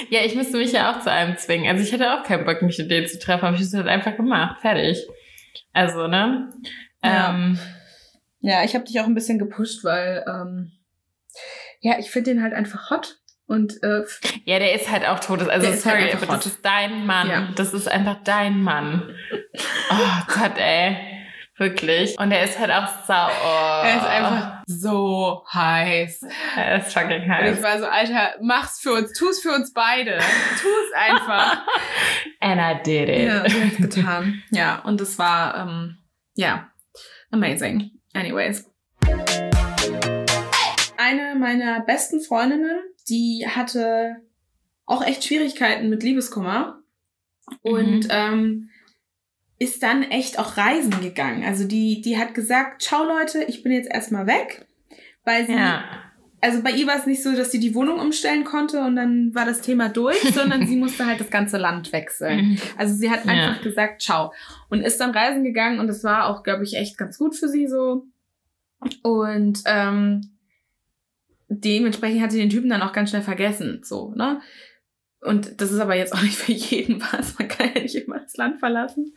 ja, ich müsste mich ja auch zu einem zwingen. Also ich hätte auch keinen Bock, mich mit denen zu treffen, aber ich habe es halt einfach gemacht. Fertig. Also, ne? Ja. Ähm, Ja, ich habe dich auch ein bisschen gepusht, weil ähm, ja, ich finde den halt einfach hot und äh, ja, der ist halt auch tot. Also, halt sorry, einfach aber das hot. ist dein Mann. Ja. Das ist einfach dein Mann. Oh Gott, ey. Wirklich. Und er ist halt auch sau. Oh. er ist einfach so heiß. Er ist fucking Und ich heiß. war so, Alter, mach's für uns, tu's für uns beide. Tu's einfach. And I did it. ja, getan. Ja, und es war, ähm, ja, amazing. Anyways. Eine meiner besten Freundinnen, die hatte auch echt Schwierigkeiten mit Liebeskummer und Mhm. ähm, ist dann echt auch reisen gegangen. Also die, die hat gesagt, ciao Leute, ich bin jetzt erstmal weg, weil sie Ja. also bei ihr war es nicht so, dass sie die Wohnung umstellen konnte und dann war das Thema durch, sondern sie musste halt das ganze Land wechseln. Mhm. Also sie hat Ja. einfach gesagt, ciao. Und ist dann reisen gegangen und das war auch, glaube ich, echt ganz gut für sie so. Und ähm, dementsprechend hat sie den Typen dann auch ganz schnell vergessen, so, ne? Und das ist aber jetzt auch nicht für jeden was. Man kann ja nicht immer das Land verlassen.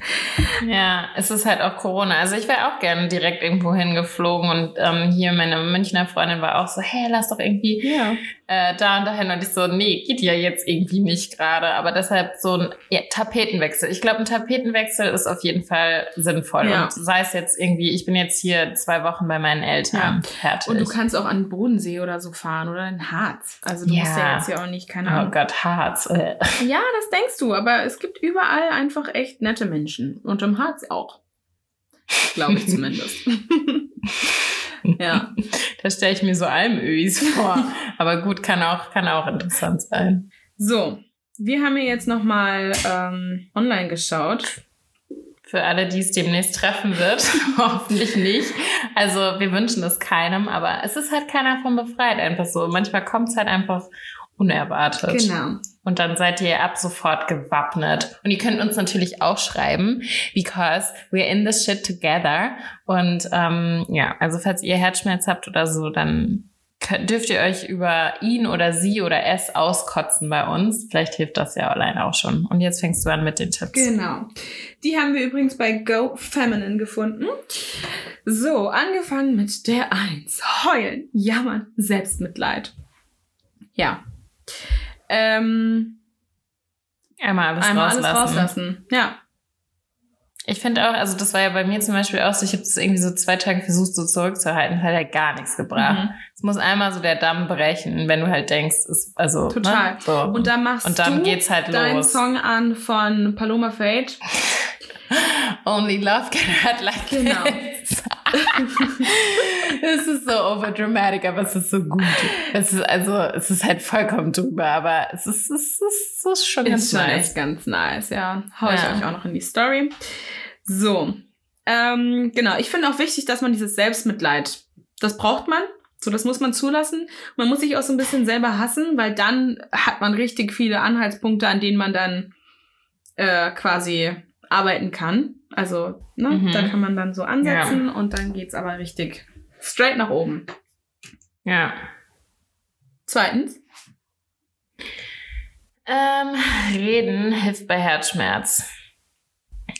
Ja, es ist halt auch Corona. Also ich wäre auch gerne direkt irgendwo hingeflogen und ähm, hier meine Münchner Freundin war auch so, hey, lass doch irgendwie Ja. Äh, da und dahin. Und ich so, nee, geht ja jetzt irgendwie nicht gerade. Aber deshalb so ein ja, Tapetenwechsel. Ich glaube, ein Tapetenwechsel ist auf jeden Fall sinnvoll. Ja. Und sei es jetzt irgendwie, ich bin jetzt hier zwei Wochen bei meinen Eltern. Fertig. Und du kannst auch an den Bodensee oder so fahren oder in Harz. Also du musst ja Ja. jetzt ja auch nicht, keine oh Ahnung. Gott, Harz. Äh. Ja, das denkst du, aber es gibt überall einfach echt nette Menschen. Und im Harz auch. Glaube ich zumindest. ja. Da stelle ich mir so Almöis vor. Aber gut, kann auch, kann auch interessant sein. So, wir haben hier jetzt nochmal ähm, online geschaut. für alle, die es demnächst treffen wird. Hoffentlich nicht. Also wir wünschen es keinem, aber es ist halt keiner von befreit, einfach so. Manchmal kommt es halt einfach unerwartet. Genau. Und dann seid ihr ab sofort gewappnet. Und ihr könnt uns natürlich auch schreiben, because we're in this shit together. Und ähm, ja, also falls ihr Herzschmerz habt oder so, dann könnt, dürft ihr euch über ihn oder sie oder es auskotzen bei uns. Vielleicht hilft das ja alleine auch schon. Und jetzt fängst du an mit den Tipps. Genau. Die haben wir übrigens bei Go Feminine gefunden. So, angefangen mit der Eins. Heulen, jammern, Selbstmitleid. Ja. Ähm, Einmal alles einmal rauslassen. alles rauslassen. Ja. Ich finde auch, also das war ja bei mir zum Beispiel auch so, ich habe das irgendwie so zwei Tage versucht so zurückzuhalten, hat halt gar nichts gebracht. Mhm. Es muss einmal so der Damm brechen, wenn du halt denkst, ist, also Total. Ne, so. Und dann machst Und dann du geht's halt deinen los. Song an von Paloma Fate. Only love can hurt like Genau. Es ist so overdramatic, aber es ist so gut. Es ist also, es ist halt vollkommen drüber, aber es ist, es ist, es ist schon ganz Ist schon nice. echt ganz nice, ja. Hau ich Ja. euch auch noch in die Story. So. Ähm, genau, ich finde auch wichtig, dass man dieses Selbstmitleid, das braucht man. So, das muss man zulassen. Man muss sich auch so ein bisschen selber hassen, weil dann hat man richtig viele Anhaltspunkte, an denen man dann äh, quasi arbeiten kann. Also, ne, Mhm. da kann man dann so ansetzen und dann geht's aber richtig straight nach oben. Ja. Zweitens. Ähm, reden hilft bei Herzschmerz.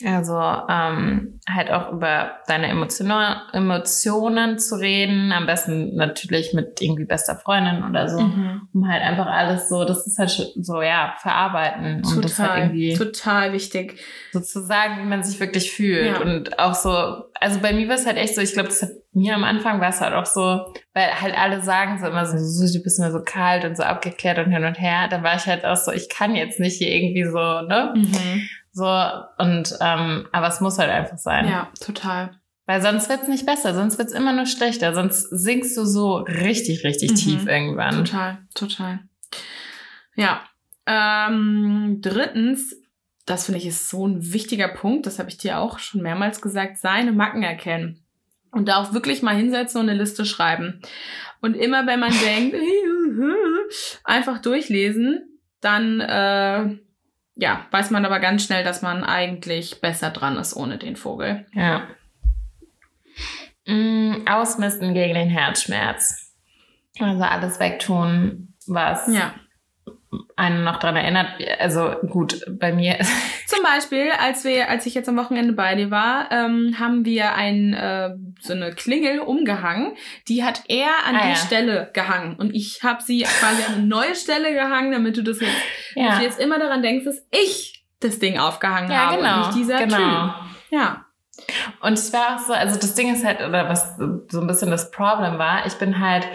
Also ähm, halt auch über deine Emotionen, Emotionen zu reden, am besten natürlich mit irgendwie bester Freundin oder so, Mhm. um halt einfach alles so, das ist halt so, ja, verarbeiten und das halt Total, irgendwie total wichtig. so zu sagen, wie man sich wirklich fühlt Ja. und auch so, also bei mir war es halt echt so, ich glaube, das hat mir am Anfang war es halt auch so, weil halt alle sagen so immer so, so, du bist immer so kalt und so abgeklärt und hin und her, dann war ich halt auch so, ich kann jetzt nicht hier irgendwie so, ne, Mhm. So und ähm, aber es muss halt einfach sein. Ja, total. Weil sonst wird's nicht besser, sonst wird's immer nur schlechter, sonst sinkst du so richtig, richtig Mhm. tief irgendwann. Total, total. Ja. Ähm, drittens, das finde ich ist so ein wichtiger Punkt, das habe ich dir auch schon mehrmals gesagt, seine Macken erkennen. Und da auch wirklich mal hinsetzen und eine Liste schreiben. Und immer wenn man denkt, einfach durchlesen, dann äh, ja, weiß man aber ganz schnell, dass man eigentlich besser dran ist ohne den Vogel. Ja. Mm, ausmisten gegen den Herzschmerz. Also alles wegtun, was Ja. Einen noch dran erinnert. Also gut, bei mir Zum Beispiel, als wir, als ich jetzt am Wochenende bei dir war, ähm, haben wir ein, äh, so eine Klingel umgehangen. Die hat er an Ah, die ja. Stelle gehangen und ich habe sie quasi an eine neue Stelle gehangen, damit du das jetzt, dass ja, du jetzt immer daran denkst, dass ich das Ding aufgehangen ja habe genau, und nicht dieser genau. Typ. Ja. Und es war auch so, also das Ding ist halt, oder was so ein bisschen das Problem war, ich bin halt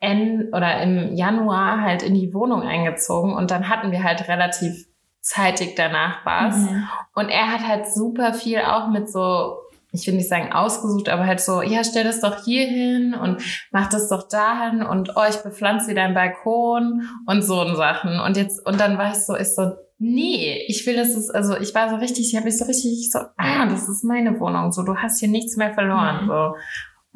in, oder im Januar halt in die Wohnung eingezogen und dann hatten wir halt relativ zeitig danach was. Mhm. Und er hat halt super viel auch mit so, ich will nicht sagen ausgesucht, aber halt so, ja, stell das doch hier hin und mach das doch dahin und oh, ich bepflanze dir deinen Balkon und so und Sachen. Und jetzt, und dann war ich so, ich so, nee, ich will, dass es, also ich war so richtig, ich habe mich so richtig so, ah, das ist meine Wohnung, so, du hast hier nichts mehr verloren, Mhm. so.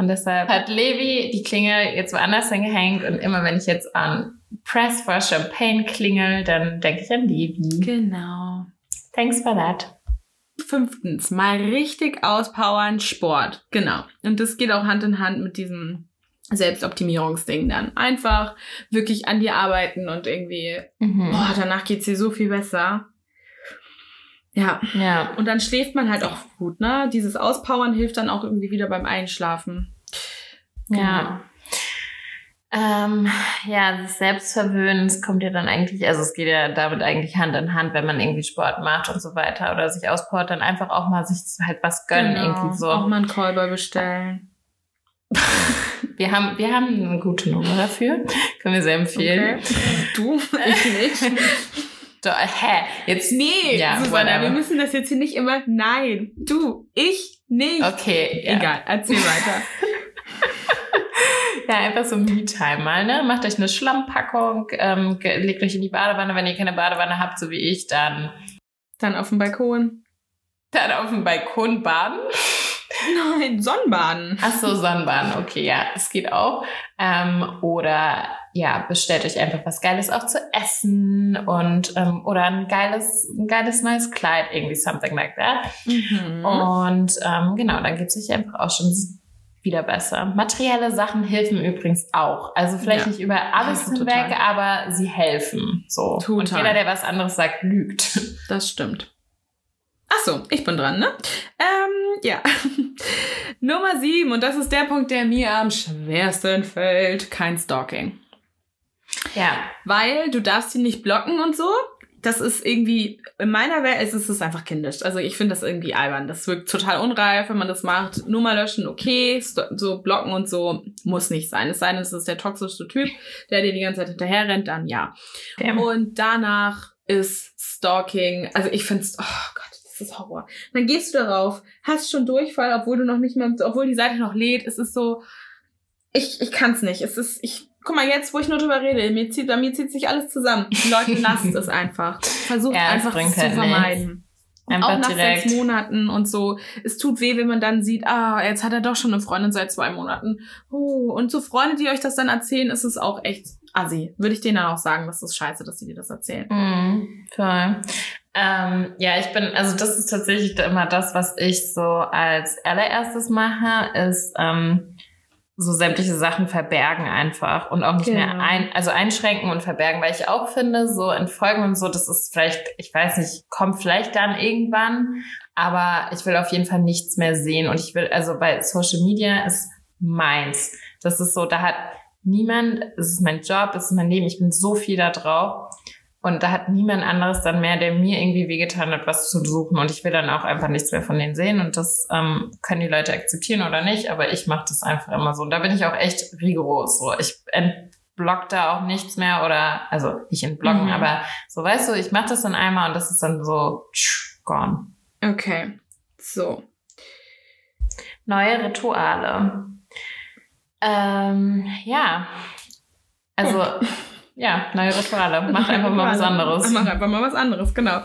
Und deshalb hat Levi die Klingel jetzt woanders hingehängt und immer wenn ich jetzt an Press for Champagne klingel, dann denke ich an Levi. Genau. Thanks for that. Fünftens, mal richtig auspowern, Sport. Genau. Und das geht auch Hand in Hand mit diesem Selbstoptimierungsding dann. Einfach wirklich an dir arbeiten und irgendwie, Mhm. boah, danach geht's dir so viel besser. Ja. Ja. Und dann schläft man halt auch gut, ne? Dieses Auspowern hilft dann auch irgendwie wieder beim Einschlafen. Ja. Ähm, ja, das Selbstverwöhnen, das kommt ja dann eigentlich, also es geht ja damit eigentlich Hand in Hand, wenn man irgendwie Sport macht und so weiter oder sich auspowert, dann einfach auch mal sich halt was gönnen, irgendwie so. Genau. Auch mal einen Callboy bestellen. Wir haben, wir haben eine gute Nummer dafür. Können wir sehr empfehlen. Okay. Du, ich nicht. Doch, hä? Jetzt. Nee, Ja, Susanna, whatever. wir müssen das jetzt hier nicht immer. Nein, du, ich nicht. Okay, ja. Egal, erzähl weiter. Ja, einfach so Me-Time mal, ne? Macht euch eine Schlammpackung, ähm, legt euch in die Badewanne. Wenn ihr keine Badewanne habt, so wie ich, dann Dann auf dem Balkon. Dann auf dem Balkon baden. Nein, Sonnenbaden. Ach so, Sonnenbaden, okay, ja, das geht auch. Ähm, oder ja, bestellt euch einfach was Geiles auch zu essen und ähm, oder ein geiles, ein geiles neues Kleid, irgendwie something like that. Mhm. Und ähm, genau, dann geht's euch einfach auch schon wieder besser. Materielle Sachen helfen übrigens auch. Also vielleicht Ja. nicht über alles Ja, hinweg, total. aber sie helfen. So. Und Total. jeder, der was anderes sagt, lügt. Das stimmt. Ach so, ich bin dran, ne? Ähm, ja. Nummer sieben, und das ist der Punkt, der mir am schwersten fällt, kein Stalking. Ja. Weil du darfst ihn nicht blocken und so. Das ist irgendwie, in meiner Welt ist es einfach kindisch. Also ich finde das irgendwie albern. Das wirkt total unreif, wenn man das macht. Nur mal löschen, okay. So blocken und so muss nicht sein. Es sei denn, es ist der toxische Typ, der dir die ganze Zeit hinterher rennt, dann ja. Damn. Und danach ist Stalking, also ich finde es, oh Gott, das ist Horror. Dann gehst du darauf, hast schon Durchfall, obwohl du noch nicht mal, obwohl die Seite noch lädt. Es ist so, ich, ich kann es nicht. Es ist, ich, guck mal, jetzt, wo ich nur drüber rede, mir zieht, bei mir zieht sich alles zusammen. Leute, lasst es einfach. Versucht Ja, einfach es zu halt vermeiden. Einfach auch nach direkt. sechs Monaten und so. Es tut weh, wenn man dann sieht, ah, jetzt hat er doch schon eine Freundin seit zwei Monaten. Oh, und so Freunde, die euch das dann erzählen, ist es auch echt assi. Würde ich denen dann auch sagen, das ist scheiße, dass sie dir das erzählen. Mhm, voll. Ähm, ja, ich bin, also das ist tatsächlich immer das, was ich so als allererstes mache, ist ähm, so sämtliche Sachen verbergen einfach und auch nicht mehr Genau. ein, also einschränken und verbergen, weil ich auch finde, so entfolgen und so, das ist vielleicht, ich weiß nicht, kommt vielleicht dann irgendwann, aber ich will auf jeden Fall nichts mehr sehen und ich will, also weil Social Media ist meins. Das ist so, da hat niemand, es ist mein Job, es ist mein Leben, ich bin so viel da drauf. Und da hat niemand anderes dann mehr, der mir irgendwie wehgetan hat, was zu suchen. Und ich will dann auch einfach nichts mehr von denen sehen. Und das ähm, können die Leute akzeptieren oder nicht. Aber ich mache das einfach immer so. Und da bin ich auch echt rigoros. So, ich entblock da auch nichts mehr oder also nicht entblocken, Mhm. aber so weißt du, ich mache das dann einmal und das ist dann so tsch, gone. Okay. So. Neue Rituale. Ähm, ja. Also, ja, neue Rituale. Macht einfach mal was anderes. Mach einfach mal was anderes, genau.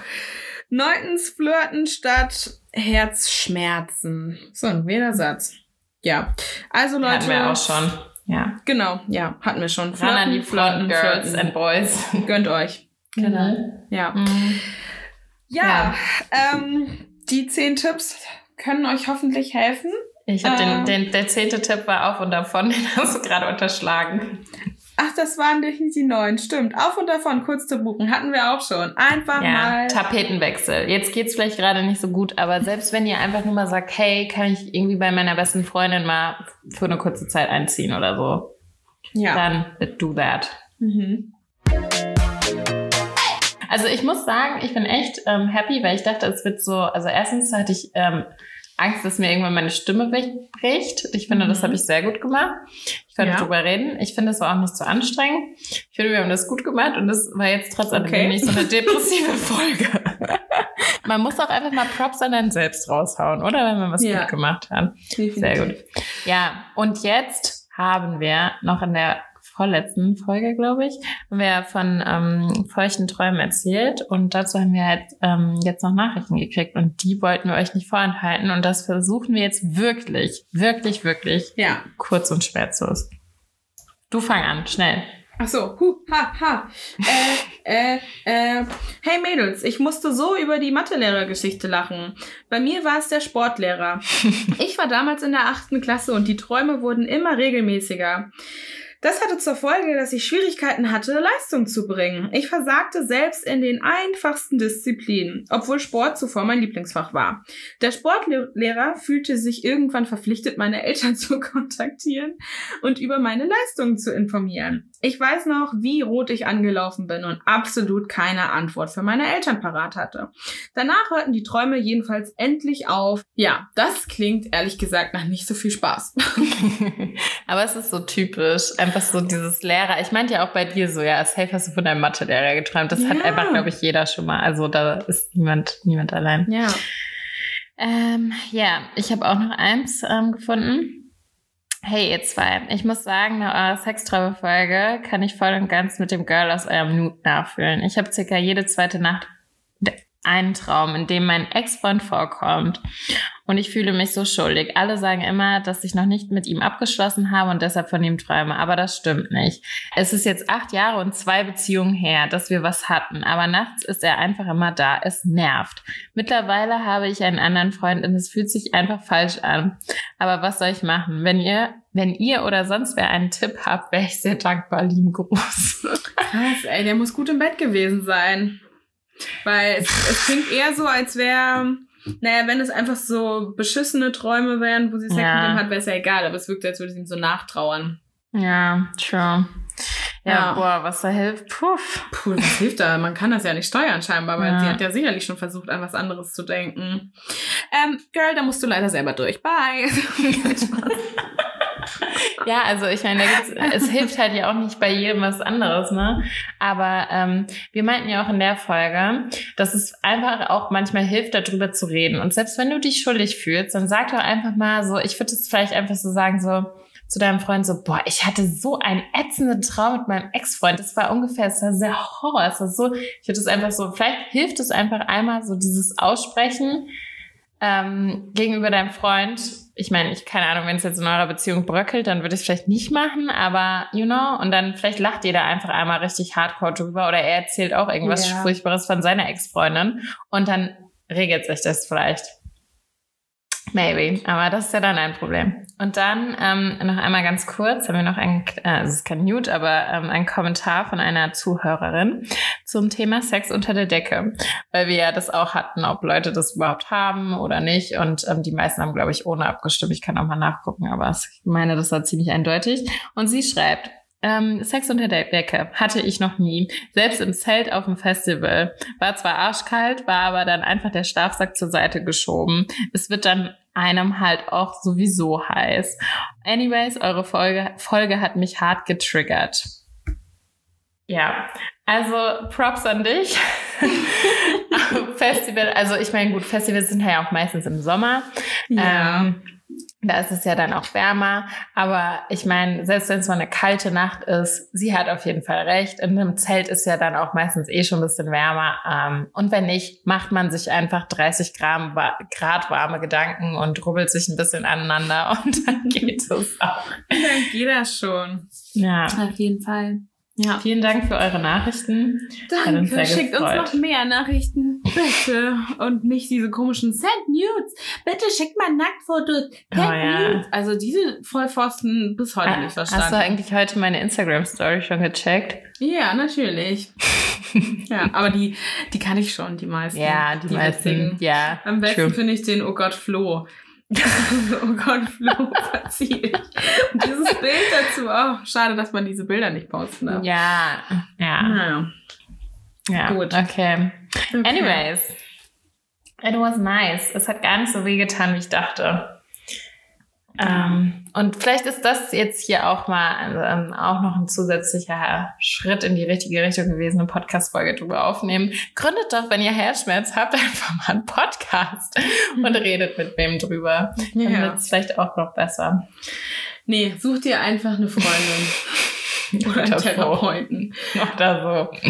Neuntens, flirten statt Herzschmerzen. So ein wilder Satz. Ja. Also Leute. Hatten wir auch schon. Ja. Genau, ja, hatten wir schon. Ran an die Flirten, Girls flirten. and Boys. Gönnt euch. Genau. Ja. Mhm. Ja, Ähm, die zehn Tipps können euch hoffentlich helfen. Ich habe Ähm. den, den, der zehnte Tipp war auf und davon, den hast du gerade unterschlagen. Ach, das waren definitiv die neun. Stimmt. Auf und davon, kurz zu buchen. Hatten wir auch schon. Einfach Ja, mal. Tapetenwechsel. Jetzt geht's vielleicht gerade nicht so gut, aber selbst wenn ihr einfach nur mal sagt, hey, kann ich irgendwie bei meiner besten Freundin mal für eine kurze Zeit einziehen oder so, ja. dann do that. Mhm. Also ich muss sagen, ich bin echt ähm, happy, weil ich dachte, es wird so, also erstens hatte ich ähm, Angst, dass mir irgendwann meine Stimme wegbricht. Ich finde, das Mhm. habe ich sehr gut gemacht. Ich konnte Ja. drüber reden. Ich finde, es war auch nicht so anstrengend. Ich finde, wir haben das gut gemacht und das war jetzt trotz alledem Okay. nicht so eine depressive Folge. man muss auch einfach mal Props an einen selbst raushauen, oder? Wenn man was Ja. gut gemacht hat. Sehr gut. Ja, und jetzt haben wir noch in der vorletzten Folge, glaube ich, haben wir von ähm, feuchten Träumen erzählt und dazu haben wir halt ähm, jetzt noch Nachrichten gekriegt und die wollten wir euch nicht vorenthalten und das versuchen wir jetzt wirklich, wirklich, wirklich Ja. kurz und schmerzlos. Du fang an, schnell. Ach so, hu, ha, ha. Äh, äh, äh. Hey Mädels, ich musste so über die Mathelehrergeschichte lachen. Bei mir war es der Sportlehrer. Ich war damals in der achten Klasse und die Träume wurden immer regelmäßiger. Das hatte zur Folge, dass ich Schwierigkeiten hatte, Leistung zu bringen. Ich versagte selbst in den einfachsten Disziplinen, obwohl Sport zuvor mein Lieblingsfach war. Der Sportlehrer fühlte sich irgendwann verpflichtet, meine Eltern zu kontaktieren und über meine Leistungen zu informieren. Ich weiß noch, wie rot ich angelaufen bin und absolut keine Antwort für meine Eltern parat hatte. Danach hörten die Träume jedenfalls endlich auf. Ja, das klingt ehrlich gesagt nach nicht so viel Spaß. Aber es ist so typisch, einfach so dieses Lehrer. Ich meinte ja auch bei dir so, ja, safe hast du von deinem Mathelehrer geträumt. Das hat Ja. einfach, glaube ich, jeder schon mal. Also da ist niemand, niemand allein. Ja. Ähm, ja, ich habe auch noch eins ähm, gefunden. Hey, ihr zwei, ich muss sagen, nach eurer Sextraube-Folge kann ich voll und ganz mit dem Girl aus eurem Nude nachfühlen. Ich habe circa jede zweite Nacht, einen Traum, in dem mein Ex-Freund vorkommt. Und ich fühle mich so schuldig. Alle sagen immer, dass ich noch nicht mit ihm abgeschlossen habe und deshalb von ihm träume. Aber das stimmt nicht. Es ist jetzt acht Jahre und zwei Beziehungen her, dass wir was hatten. Aber nachts ist er einfach immer da. Es nervt. Mittlerweile habe ich einen anderen Freund und es fühlt sich einfach falsch an. Aber was soll ich machen? Wenn ihr, wenn ihr oder sonst wer einen Tipp habt, wäre ich sehr dankbar. Lieben Gruß. Krass, ey, der muss gut im Bett gewesen sein. Weil es, es klingt eher so, als wäre, naja, wenn es einfach so beschissene Träume wären, wo sie Sex Ja. mit ihm hat, wäre es ja egal. Aber es wirkt, als würde sie ihm so nachtrauern. Ja, true. Ja, Ja. boah, was da hilft. Puff. Puh, was hilft da? Man kann das ja nicht steuern scheinbar, weil Ja. sie hat ja sicherlich schon versucht, an was anderes zu denken. Ähm, Girl, da musst du leider selber durch. Bye. Ja, also ich meine, es hilft halt ja auch nicht bei jedem was anderes, ne? Aber ähm, wir meinten ja auch in der Folge, dass es einfach auch manchmal hilft, darüber zu reden. Und selbst wenn du dich schuldig fühlst, dann sag doch einfach mal so, ich würde es vielleicht einfach so sagen, so zu deinem Freund so, boah, ich hatte so einen ätzenden Traum mit meinem Ex-Freund. Das war ungefähr, es war sehr Horror. Es war so, ich würde es einfach so, vielleicht hilft es einfach einmal so dieses Aussprechen ähm, gegenüber deinem Freund. Ich meine, ich keine Ahnung, wenn es jetzt in eurer Beziehung bröckelt, dann würde ich es vielleicht nicht machen, aber you know, und dann vielleicht lacht ihr da einfach einmal richtig hardcore drüber oder er erzählt auch irgendwas Ja. Furchtbares von seiner Ex-Freundin und dann regelt sich das vielleicht. Maybe, aber das ist ja dann ein Problem. Und dann ähm, noch einmal ganz kurz, haben wir noch ein, äh, es ist kein Nude, aber ähm, ein Kommentar von einer Zuhörerin zum Thema Sex unter der Decke, weil wir ja das auch hatten, ob Leute das überhaupt haben oder nicht. Und ähm, die meisten haben, glaube ich, ohne abgestimmt. Ich kann auch mal nachgucken, aber ich meine, das war ziemlich eindeutig. Und sie schreibt, ähm, Sex unter der Decke hatte ich noch nie. Selbst im Zelt auf dem Festival. War zwar arschkalt, war aber dann einfach der Schlafsack zur Seite geschoben. Es wird dann einem halt auch sowieso heiß. Anyways, eure Folge, Folge hat mich hart getriggert. Ja, also Props an dich. Festival, also ich meine, gut, Festivals sind ja auch meistens im Sommer. Ähm, da ist es ja dann auch wärmer. Aber ich meine, selbst wenn es mal eine kalte Nacht ist, sie hat auf jeden Fall recht. In einem Zelt ist ja dann auch meistens eh schon ein bisschen wärmer. Ähm, und wenn nicht, macht man sich einfach 30 Gramm, Grad warme Gedanken und rubbelt sich ein bisschen aneinander und dann geht es auch. Dann geht das schon. Ja. Auf jeden Fall. Ja. Vielen Dank für eure Nachrichten. Uns Danke. sehr Schickt uns gefreut. noch mehr Nachrichten. Bitte. Und nicht diese komischen Send Nudes. Bitte schickt mal Nacktfotos. Oh, Send ja. Nudes. Also diese Vollpfosten bis heute nicht Hast du verstanden. eigentlich heute meine Instagram-Story schon gecheckt? Ja, natürlich. ja, aber die, die kann ich schon, die meisten. Ja, die, meisten. witzigen. Ja. Am besten finde ich den Oh Gott Flo. oh Gott Flo, verzieh ich. Und dieses Bild dazu, oh, schade, dass man diese Bilder nicht posten darf. Ja, ja, Naja. ja. Gut. Okay. Okay. Anyways, it was nice. Es hat gar nicht so wehgetan, wie ich dachte. Ähm, und vielleicht ist das jetzt hier auch mal ähm, auch noch ein zusätzlicher Schritt in die richtige Richtung gewesen, eine Podcast-Folge drüber aufnehmen. Gründet doch, wenn ihr Herzschmerz habt, einfach mal einen Podcast und redet mit wem drüber. Dann Ja. wird es vielleicht auch noch besser. Nee, such dir einfach eine Freundin. Oder einen. Therapeuten. Oder so.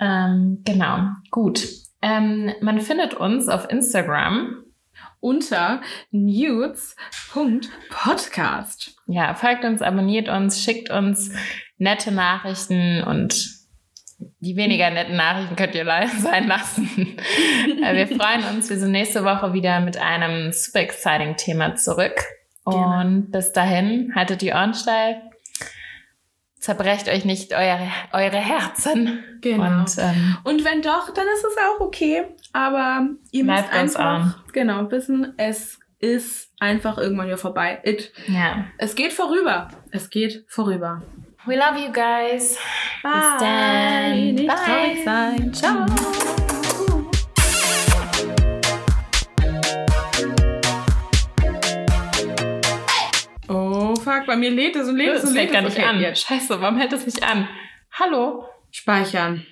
Ähm, genau, gut. Ähm, man findet uns auf Instagram. Unter nudes.podcast. Ja, folgt uns, abonniert uns, schickt uns nette Nachrichten und die weniger netten Nachrichten könnt ihr leider sein lassen. Äh, wir freuen uns. Wir sind nächste Woche wieder mit einem super exciting Thema zurück. Genau. Und bis dahin, haltet die Ohren steif. Zerbrecht euch nicht eure, eure Herzen. Genau. Und ähm, Und wenn doch, dann ist es auch okay. Aber ihr müsst Bleibt uns einfach genau wissen, es ist einfach irgendwann wieder vorbei. It, ja. es geht vorüber. Es geht vorüber. We love you guys. Bye. dann. Nicht Bye. traurig sein. Ciao. Oh, fuck, bei mir lädt es und lädt es Das und lädt gar es. nicht Okay, an. jetzt. Scheiße, warum hält es nicht an? Hallo? Speichern.